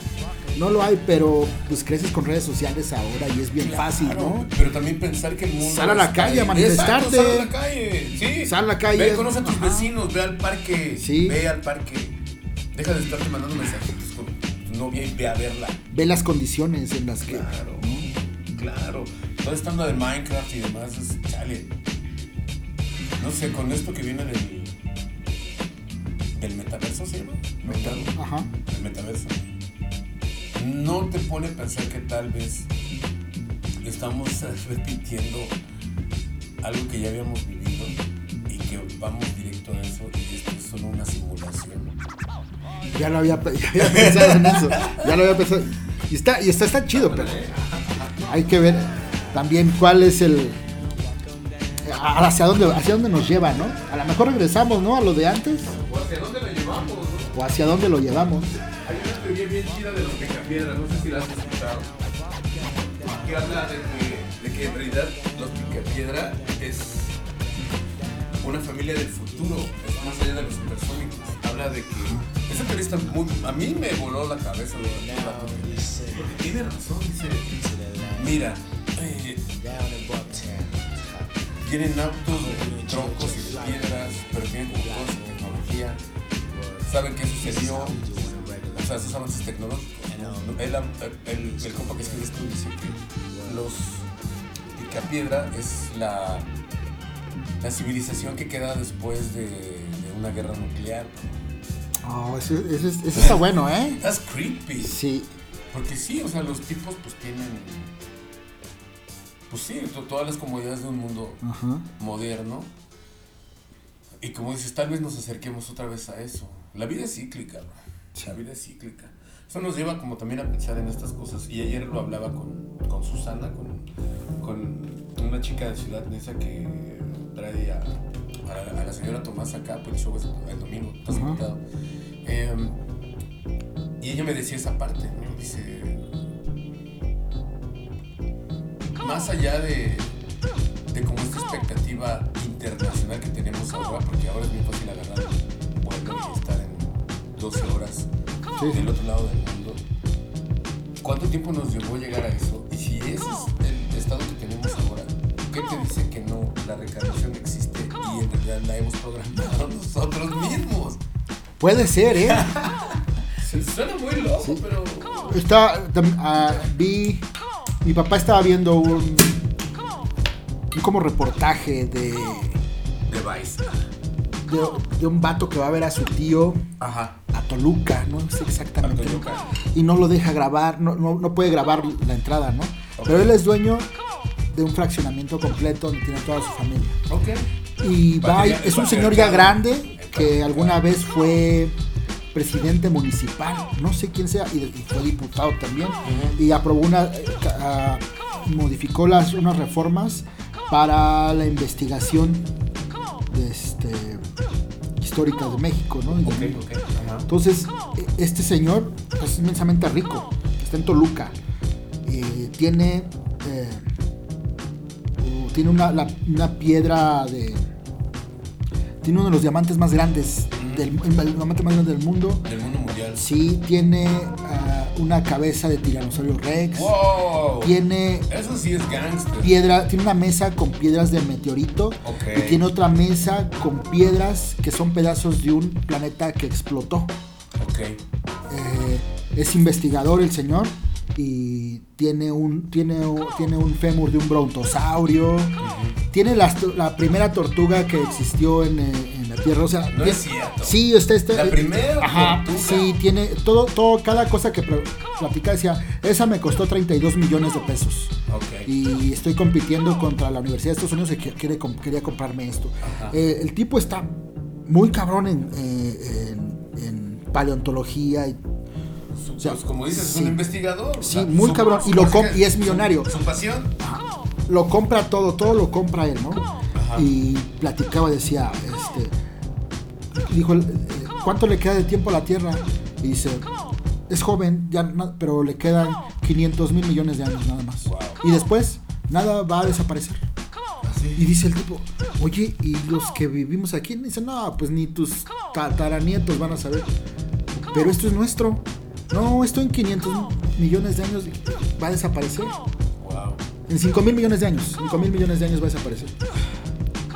no lo hay, pero pues creces con redes sociales ahora y es bien fácil, ¿no? Pero también pensar que el mundo. Sal a la calle a manifestarte. Exacto, sal a la calle. Sí. Sal a la calle. Ve, conoce a tus Ajá. vecinos, ve al parque. Sí. Ve al parque. Deja de estarte mandando mensajitos con tu novia y ve a verla. Ve las condiciones en las que... Claro, claro. Todo estando de Minecraft y demás, es chale. No sé, con esto que viene del. del metaverso, ¿se llama? Meta- Ajá. el metaverso. No te pone a pensar que tal vez estamos repitiendo algo que ya habíamos vivido y que vamos directo a eso y esto es solo una simulación. Ya lo había, ya había pensado en eso. Ya lo había pensado. Y está, y está, está chido, pero hay que ver también cuál es el. a- Hacia dónde, hacia dónde nos lleva, ¿no? A lo mejor regresamos, ¿no? A lo de antes. ¿O hacia dónde lo llevamos? O hacia dónde lo llevamos. Teoría bien chida de los picapiedras, no sé si la has escuchado. Que habla de que, de que en realidad los picapiedra es una familia del futuro, es más allá de los supersónicos. Habla de que esa teoría está muy. A mí me voló la cabeza rato. Porque tiene razón, dice. Mira, eh, tienen autos de troncos y de piedras, pero tienen como toda esa tecnología. Saben qué sucedió, sea, esos avances tecnológicos. ¿no? El, el, el compa que escribe esto dice que los Picapiedra es la, la civilización que queda después de, de una guerra nuclear. Oh, ese, ese- ese está bueno, ¿eh? That's creepy. Sí. Porque sí, o sea, los tipos pues tienen. Pues sí, to- todas las comodidades de un mundo moderno. Y como dices, tal vez nos acerquemos otra vez a eso. La vida es cíclica, bro. La vida es cíclica. Eso nos lleva como también a pensar en estas cosas. Y ayer lo hablaba con, con Susana, con, con una chica de Ciudad Neza que trae a, a la- a la señora Tomás acá, pues el show es el domingo, estás invitado. Em, y ella me decía esa parte, ¿no? Dice, más allá de, de como esta expectativa internacional que tenemos ahora, porque ahora es muy fácil agarrar un 12 horas Sí, del otro lado del mundo. ¿Cuánto tiempo nos llevó llegar a eso? Y si ese es el estado que tenemos ahora, ¿qué te dice que no, la reencarnación existe y en realidad la hemos programado nosotros mismos? Puede ser, ¿eh? Suena muy loco, pero... Está, ah, vi, mi papá estaba viendo un, un como reportaje de, Device. de, de un vato que va a ver a su tío. Ajá. Toluca, no sé exactamente. A Toluca. Y no lo deja grabar, no, no, no puede grabar la entrada, ¿no? Pero él es dueño de un fraccionamiento completo donde tiene toda su familia. Ok. Y va, es un señor ya grande que alguna vez fue presidente municipal, no sé quién sea, y, y fue diputado también, y aprobó una, eh, ah, modificó las unas reformas para la investigación de este, histórica de México, ¿no? Entonces, este señor es inmensamente rico, está en Toluca, tiene, eh, tiene una, una piedra de... Tiene uno de los diamantes más grandes, del, el diamante más grande del mundo. Del mundo mundial. Sí, tiene ah, una cabeza de tiranosaurio rex. ¡Wow! Tiene Eso sí es gangster. piedra, tiene una mesa con piedras de meteorito Ok. y tiene otra mesa con piedras que son pedazos de un planeta que explotó. Ok. Eh, es investigador el señor y tiene un tiene, tiene un fémur de un brontosaurio. Tiene to- la primera tortuga que existió en, eh, en la Tierra. O sea, No tiene- es cierto. Sí, está, está- La primera Ajá, tortuga. sí, tiene todo, todo, cada cosa que pl- platica decía, esa me costó 32 millones de pesos. Ok. Y estoy compitiendo contra la Universidad de Estados Unidos que quiere, quería comprarme esto. Eh, el tipo está muy cabrón en, eh, en- en paleontología y o sea, pues, como dices, es un investigador. o Sí, sea, muy su- cabrón, y su- lo su- y es su- millonario. Su, pasión. lo compra todo, todo lo compra él, ¿no? Ajá. Y platicaba, decía, este, dijo, eh, ¿cuánto le queda de tiempo a la Tierra? Y dice, es joven, ya, pero le quedan 500 mil millones de años nada más. Wow. Y después, nada va a desaparecer. Así. Y dice el tipo, oye, ¿y los que vivimos aquí? Y dice, no, pues ni tus tataranietos van a saber. Pero esto es nuestro. No, esto en 500 millones de años va a desaparecer. Wow. En 5 mil millones de años. 5 mil millones de años va a desaparecer.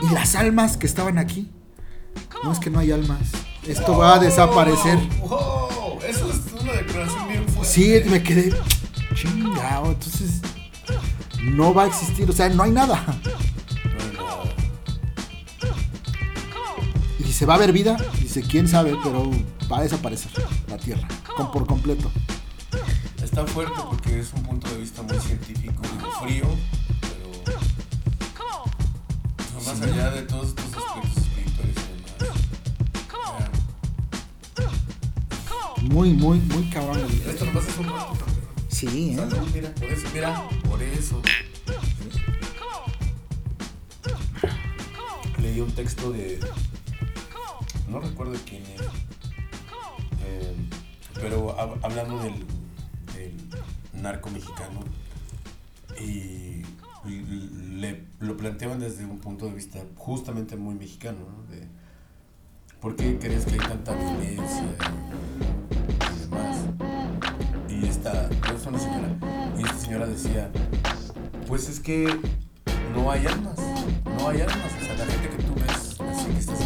Y las almas que estaban aquí. No es que no hay almas. Esto va a desaparecer. Wow. Eso es una declaración bien fuerte. Sí, me quedé chingado. Entonces, no va a existir. O sea. No hay nada. Y se va a ver vida. Dice, quién sabe, pero va a desaparecer la Tierra. Con, por completo. Está fuerte porque es un punto de vista muy científico y frío, pero pero más allá de todos estos aspectos espirituales y demás. Muy, muy, muy cabrón. Esto nomás es un rato. Sí, ¿eh? Salud, mira, por eso, mira, por eso. Leí un texto de. No recuerdo quién es. Pero hab- hablando del, del narco mexicano. Y le, lo planteaban desde un punto de vista justamente muy mexicano. ¿no? ¿Por qué crees que hay tanta violencia y demás? Y esta, es una señora, y esta señora decía, pues es que no hay almas, no hay almas, o sea, la gente que tú ves, así que estás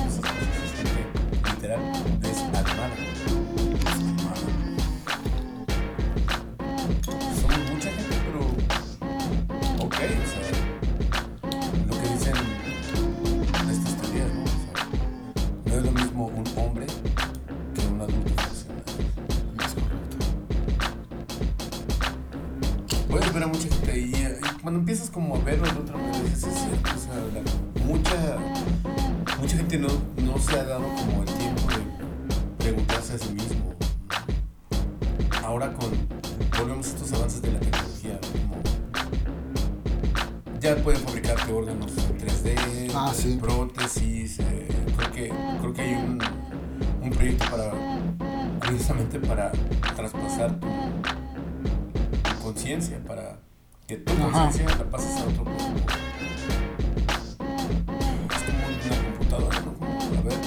Ajá. conciencia la pases a otro cuerpo. Es como una computadora, ¿no? Como, a ver,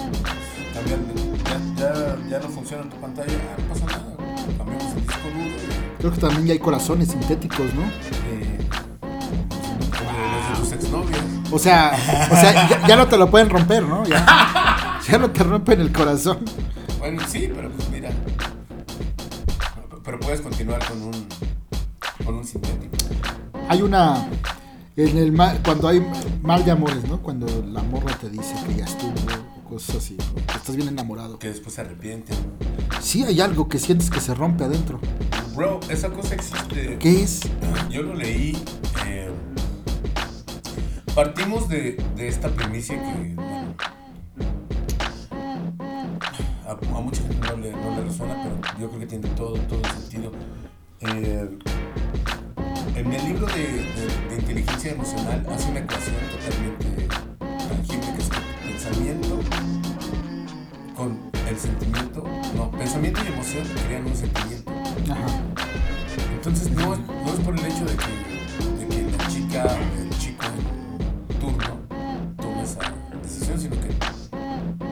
cambiarle, ya, ya, ya no funciona tu pantalla, ah, no pasa nada, cambiamos el disco duro Creo que también ya hay corazones sintéticos, ¿no? eh, como los de tus exnovios. O sea, o sea ya, ya no te lo pueden romper, ¿no? Ya, ya no te rompen el corazón. Bueno, sí, pero pues mira. Pero puedes continuar con un. Hay una. En el mar, cuando hay mar de amores, ¿no? Cuando la morra te dice que ya estuvo, cosas así, ¿no? Que estás bien enamorado. Que después se arrepienten. Sí, hay algo que sientes que se rompe adentro. Bro, esa cosa existe. ¿Qué es? Yo lo leí. eh, partimos de, de esta primicia que bueno, a, a mucha gente no le, no le resuena, pero yo creo que tiene todo, todo el sentido. Eh, en el libro de, de- de inteligencia emocional hace una ecuación totalmente tangible que es pensamiento con el sentimiento, no, pensamiento y emoción crean un sentimiento. Ajá. Entonces no, es- no es por el hecho de que, de que la chica o el chico en turno tome esa decisión, sino que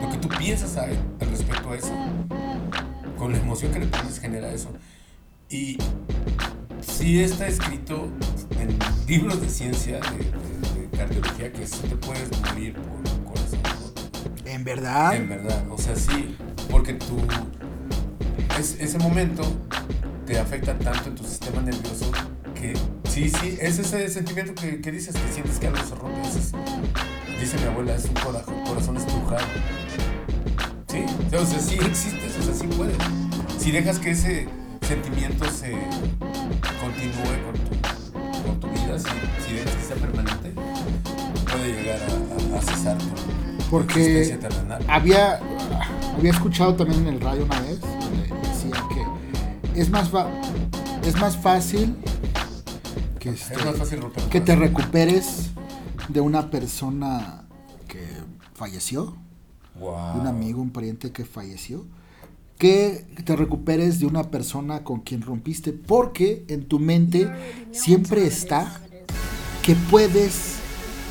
lo que tú piensas al respecto a eso, con la emoción que le pones genera eso. Y sí está escrito en libros de ciencia, de, de- de cardiología, que sí te puedes morir por un corazón roto. ¿En verdad? En verdad, o sea, sí, porque tú, es, ese momento te afecta tanto en tu sistema nervioso que, sí, sí, es ese sentimiento que, que dices, que sientes que algo se rompe. es- dice mi abuela, es un cora- corazón estrujado. Sí, o sea, sí existes, o sea, sí puedes. Si dejas que ese sentimiento se continúe con tu, con tu vida, si, si dejas que sea permanente, puede llegar a, a- a cesar tu, Porque había, había escuchado también en el radio una vez, donde decía que es más, es más fácil que, este, Es más fácil romper que te recuperes de una persona que falleció, Wow. de un amigo, un pariente que falleció, que te recuperes de una persona con quien rompiste, porque en tu mente siempre está que puedes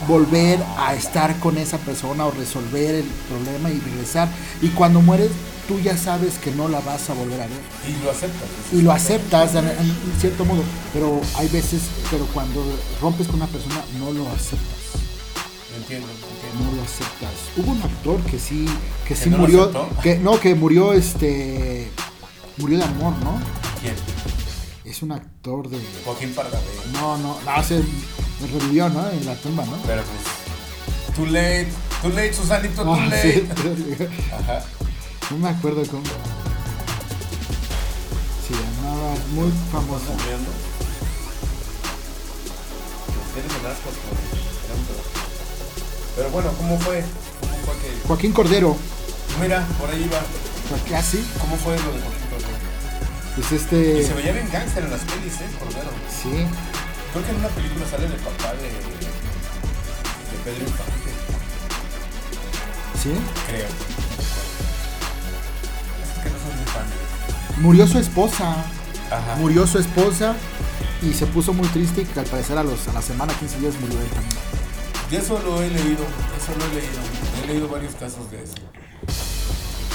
volver a estar con esa persona o resolver el problema y regresar. Y cuando mueres, tú ya sabes que no la vas a volver a ver. Y lo aceptas. Y lo aceptas en, en cierto modo, pero hay veces, pero cuando rompes con una persona, no lo aceptas. Entiendo, entiendo. No lo aceptas. Hubo un actor que sí, que sí no lo murió, que no, que murió este, murió de amor, ¿no? ¿Quién? Es un actor de, Joaquín Pardavé. no, no, no, se revivió, ¿no? En la tumba, ¿no? Pero pues. Too late. Too late, Susanito, too Ah, late. sí. Ajá. No me acuerdo cómo. Se llamaba muy famoso. Tienes Pero bueno, ¿cómo fue? ¿Cómo fue que.? Joaquín Cordero. Mira, por ahí va. Casi. ¿Cómo fue lo de Joaquín Cordero? Pues Y se este. veía bien gángster en las pelis, ¿eh? Cordero. Sí. Creo que en una película sale el papá de. de Pedro Infante. Sí. Creo. Es que no soy muy fan. Murió su esposa. Ajá. Murió su esposa. Y se puso muy triste y que al parecer a, los, a la semana, 15 días murió él también. Y eso lo he leído, eso lo he leído. He leído varios casos de eso.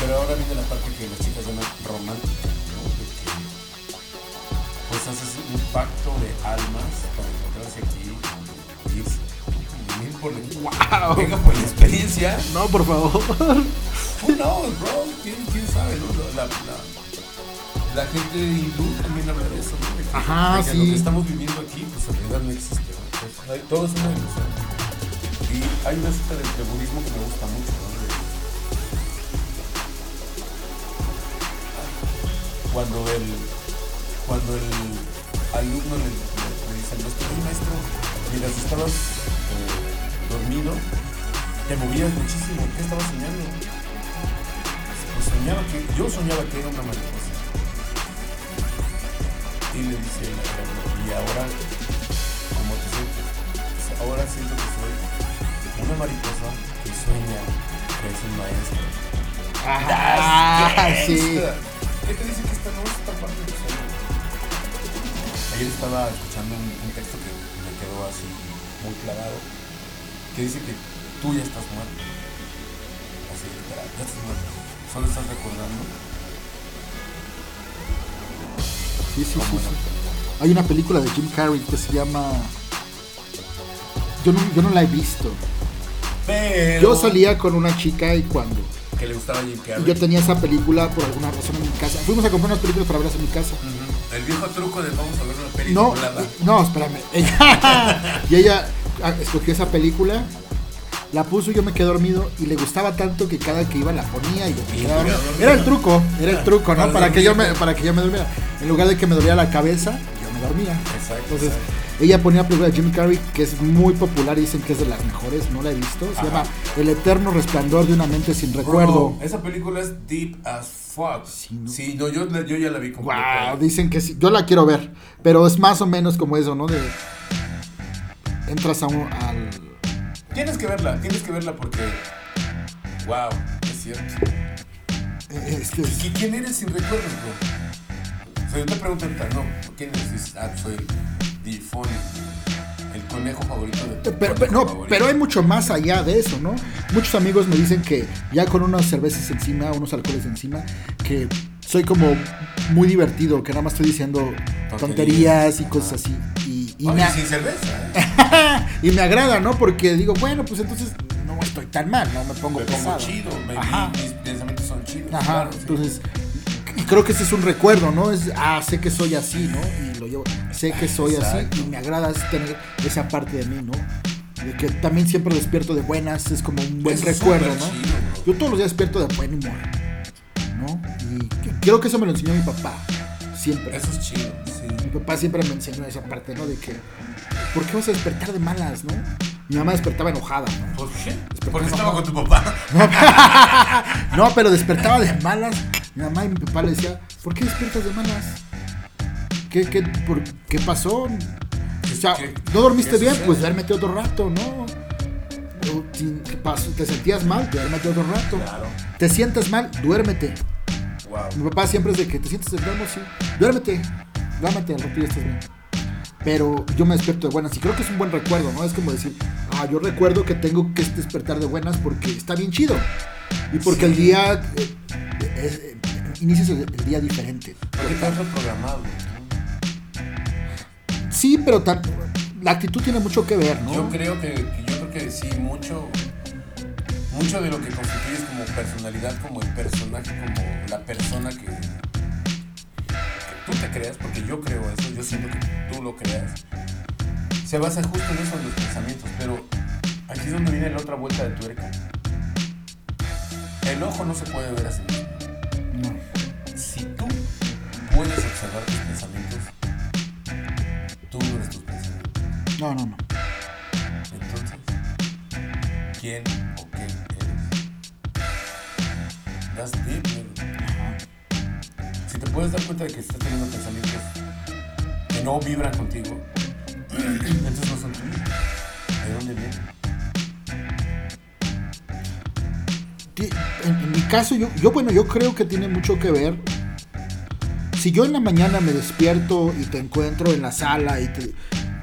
Pero ahora viene la parte que las chicas llaman romántica, ¿no? De que pues haces un pacto de almas para encontrarse aquí y irse. Por la, ¡Wow! venga por la experiencia. No, por favor. Who knows, bro? ¿Quién, quién sabe, no? La, la, la gente hindú también habla de eso, ¿no? De que, Ajá, de que sí. lo que estamos viviendo aquí, pues en realidad no existe. ¿no? Pues, hay- todo es una ilusión. Y hay una cita del budismo que me gusta mucho, ¿no? De- cuando el, cuando el alumno le, le- dice al maestro, "Oye, maestro, mientras estabas eh, dormido, te movías muchísimo. ¿Qué estabas soñando? Pues soñaba que, yo soñaba que era una mariposa. Y le dice y ahora, ¿cómo te sientes? Ahora siento que soy una mariposa que sueña que es un maestro. Ah, sí. ¿Qué te dice que esta no es esta parte de tu sueño? Ayer estaba escuchando un, un texto que me quedó así muy clavado, que dice que tú ya estás muerto. Así literal, ya estás muerto. Solo estás recordando Sí, sí, sí, sí. Hay una película de Jim Carrey que se llama. Yo no, yo no la he visto. Pero Yo salía con una chica y cuando. que le gustaba Jim Carrey. y yo tenía esa película por alguna razón en mi casa. Fuimos a comprar unas películas para verlas en mi casa. El viejo truco de vamos a ver una peli No, no, espérame. Ella, y ella ah, escogió esa película, la puso, yo me quedé dormido y le gustaba tanto que cada que iba la ponía y yo me Y quedaba dormido. Era el truco, era el truco, ¿no? Para Para que yo me, para que yo me durmiera. En lugar de que me dolía la cabeza, yo me dormía. Exacto, Entonces, exacto. Ella ponía la película de Jim Carrey, que es muy popular y dicen que es de las mejores, no la he visto. Se Ajá. llama El eterno resplandor de una mente sin recuerdo. Esa película es deep as fuck. Sí, ¿no? Sí, no, yo, ya la vi completa. Wow, dicen que sí. Yo la quiero ver, pero es más o menos como eso, ¿no? De entras a un, al Tienes que verla, tienes que verla porque. Wow, es cierto. eh, es que ¿Y quién eres sin recuerdos, bro? O sea, yo te pregunto no, ¿quién eres? Ah, soy El conejo favorito de tu Pero, no, favorito. pero hay mucho más allá de eso, ¿no? Muchos amigos me dicen que ya con unas cervezas encima, unos alcoholes encima, que soy como muy divertido, que nada más estoy diciendo Tonterías. tonterías y cosas así. Y, y Oye, me, sin cerveza. y me agrada, ¿no? Porque digo, bueno, pues entonces no estoy tan mal, no me pongo Me pongo pesado. chido, me, Ajá. mis pensamientos son chidos. Ajá, claro, sí. entonces, y creo que ese es un recuerdo, ¿no? Es, ah, sé que soy así, ¿no? Y lo llevo, sé que soy Exacto. así y me agrada tener esa parte de mí, ¿no? De que también siempre despierto de buenas, es como un buen es recuerdo, ¿no? chido. Yo todos los días despierto de buen humor, ¿no? Y creo que eso me lo enseñó mi papá, siempre. Eso es chido, sí. Mi papá siempre me enseñó esa parte, ¿no? De que, ¿por qué vas a despertar de malas, no? Mi mamá despertaba enojada, ¿no? ¿Por qué? Desperté Porque estaba con tu papá. No, pero despertaba de malas. Mi mamá y mi papá le decía, ¿por qué despiertas de malas? ¿Qué, qué, por, ¿qué pasó? O sea, ¿Qué- ¿no dormiste bien? sucede? Pues duérmete otro rato, ¿no? ¿Te sentías mal? Duérmete otro rato. Claro. ¿Te sientes mal? Duérmete. Wow. Mi papá siempre es de que te sientes enfermo, sí. Duérmete. Duérmete, al rato estás bien. Pero yo me despierto de buenas y creo que es un buen recuerdo, ¿no? Es como decir, ah, yo recuerdo que tengo que despertar de buenas porque está bien chido. Y porque Sí. el día, eh, es- eh, inicias el, el día diferente. Porque estás reprogramado. Sí, pero la actitud tiene mucho que ver, ¿no? Yo creo que, que- yo creo que sí, mucho, mucho de lo que constituyes como personalidad, como el personaje, como la persona que, que tú te creas, porque yo creo eso, yo siento que tú lo creas, se basa justo en eso, en los pensamientos, pero aquí es donde viene la otra vuelta de tuerca. El ojo no se puede ver así. No. Si tú puedes observar tus pensamientos, tú no eres tus pensamientos. No, no, no. Entonces, ¿quién o qué eres? That's deep. Si te puedes dar cuenta de que estás teniendo pensamientos que no vibran contigo, entonces no son tuyos. ¿De dónde vienen? En, en mi caso, yo, yo, bueno, yo creo que tiene mucho que ver. Si yo en la mañana me despierto y te encuentro en la sala y te,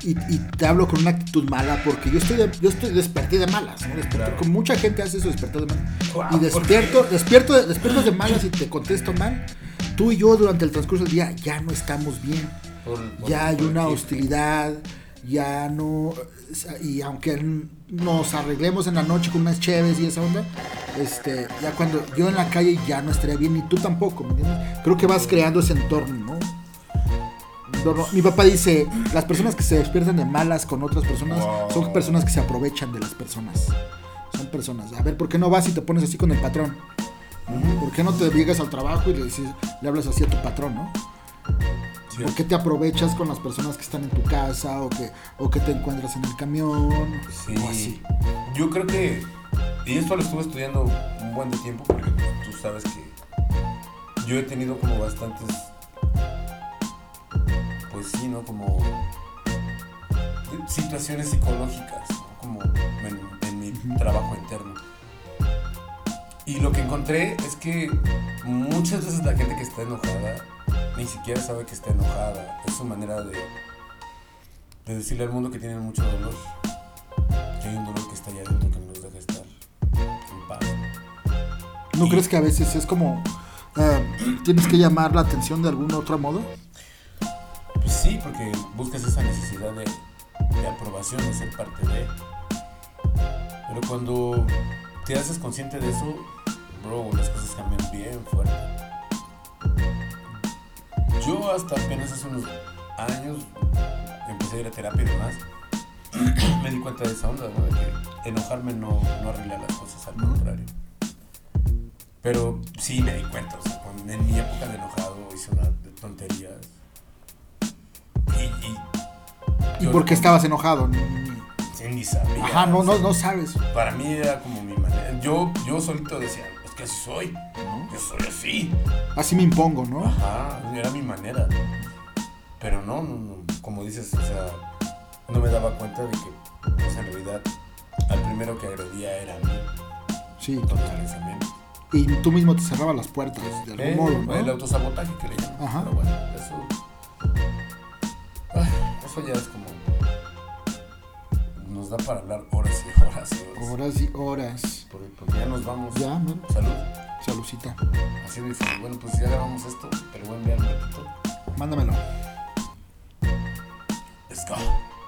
y, y te hablo con una actitud mala, porque yo estoy, de- yo estoy desperté de malas, ¿no? Desperté- Claro. mucha gente hace eso, despertar de malas. Y ¿por despierto, despierto, de- despierto de malas y te contesto mal. Tú y yo durante el transcurso del día ya no estamos bien. Por- por- ya hay una hostilidad, ya no. Y aunque nos arreglemos en la noche con unas cheves y esa onda, este, ya cuando yo en la calle ya no estaría bien, ni tú tampoco, ¿me entiendes? Creo que vas creando ese entorno, ¿no? Entorno- Mi papá dice: las personas que se despiertan de malas con otras personas Wow. son personas que se aprovechan de las personas. Son personas. A ver, ¿por qué no vas y te pones así con el patrón? ¿Por qué no te llegas al trabajo y le dices, le hablas así a tu patrón, no? Sí. ¿Por qué te aprovechas con las personas que están en tu casa o que, o que te encuentras en el camión? Sí. O así. Yo creo que. Y esto lo estuve estudiando un buen tiempo porque tú sabes que yo he tenido como bastantes. Pues sí, ¿no? Como. Situaciones psicológicas, ¿no? Como en, en mi trabajo interno. Y lo que encontré es que muchas veces la gente que está enojada ni siquiera sabe que está enojada. Es su manera de, de decirle al mundo que tienen mucho dolor. Que hay un dolor que está allá adentro que no los deja estar en paz. ¿No Y- crees que a veces es como eh, tienes que llamar la atención de algún otro modo? Pues sí, porque buscas esa necesidad de, de aprobación, de ser parte de. Pero cuando te haces consciente de eso, bro, las cosas cambian bien fuerte. Yo hasta apenas hace unos años empecé a ir a terapia y demás. me di cuenta de esa onda, ¿no? De que enojarme no, no arregla las cosas, al contrario. Pero sí me di cuenta, o sea, cuando en mi época de enojado hice una de tonterías. Y, y ¿Y por qué no- estabas enojado? Ni- Sí, ni sabía. Ajá, no, no, no sabes. Para mí era como mi manera. Yo, yo solito decía, que así soy. Yo soy así. Así me impongo, ¿no? Ajá, era mi manera. Pero no, no, no, como dices, o sea, no me daba cuenta de que, pues en realidad, al primero que agredía era a mí, Sí. pensamientos. Y tú mismo te cerrabas las puertas de algún Eh, modo, ¿no? El autosabotaje que le llaman. Ajá. Pero bueno, eso. ay, eso ya es como. Nos da para hablar horas y horas y horas. Horas y horas. Porque, porque ya nos vamos. Ya, man. Salud. Salucita. Así fácil. Bueno, pues ya grabamos esto. Te lo voy a enviar un ratito. Mándamelo. Let's go.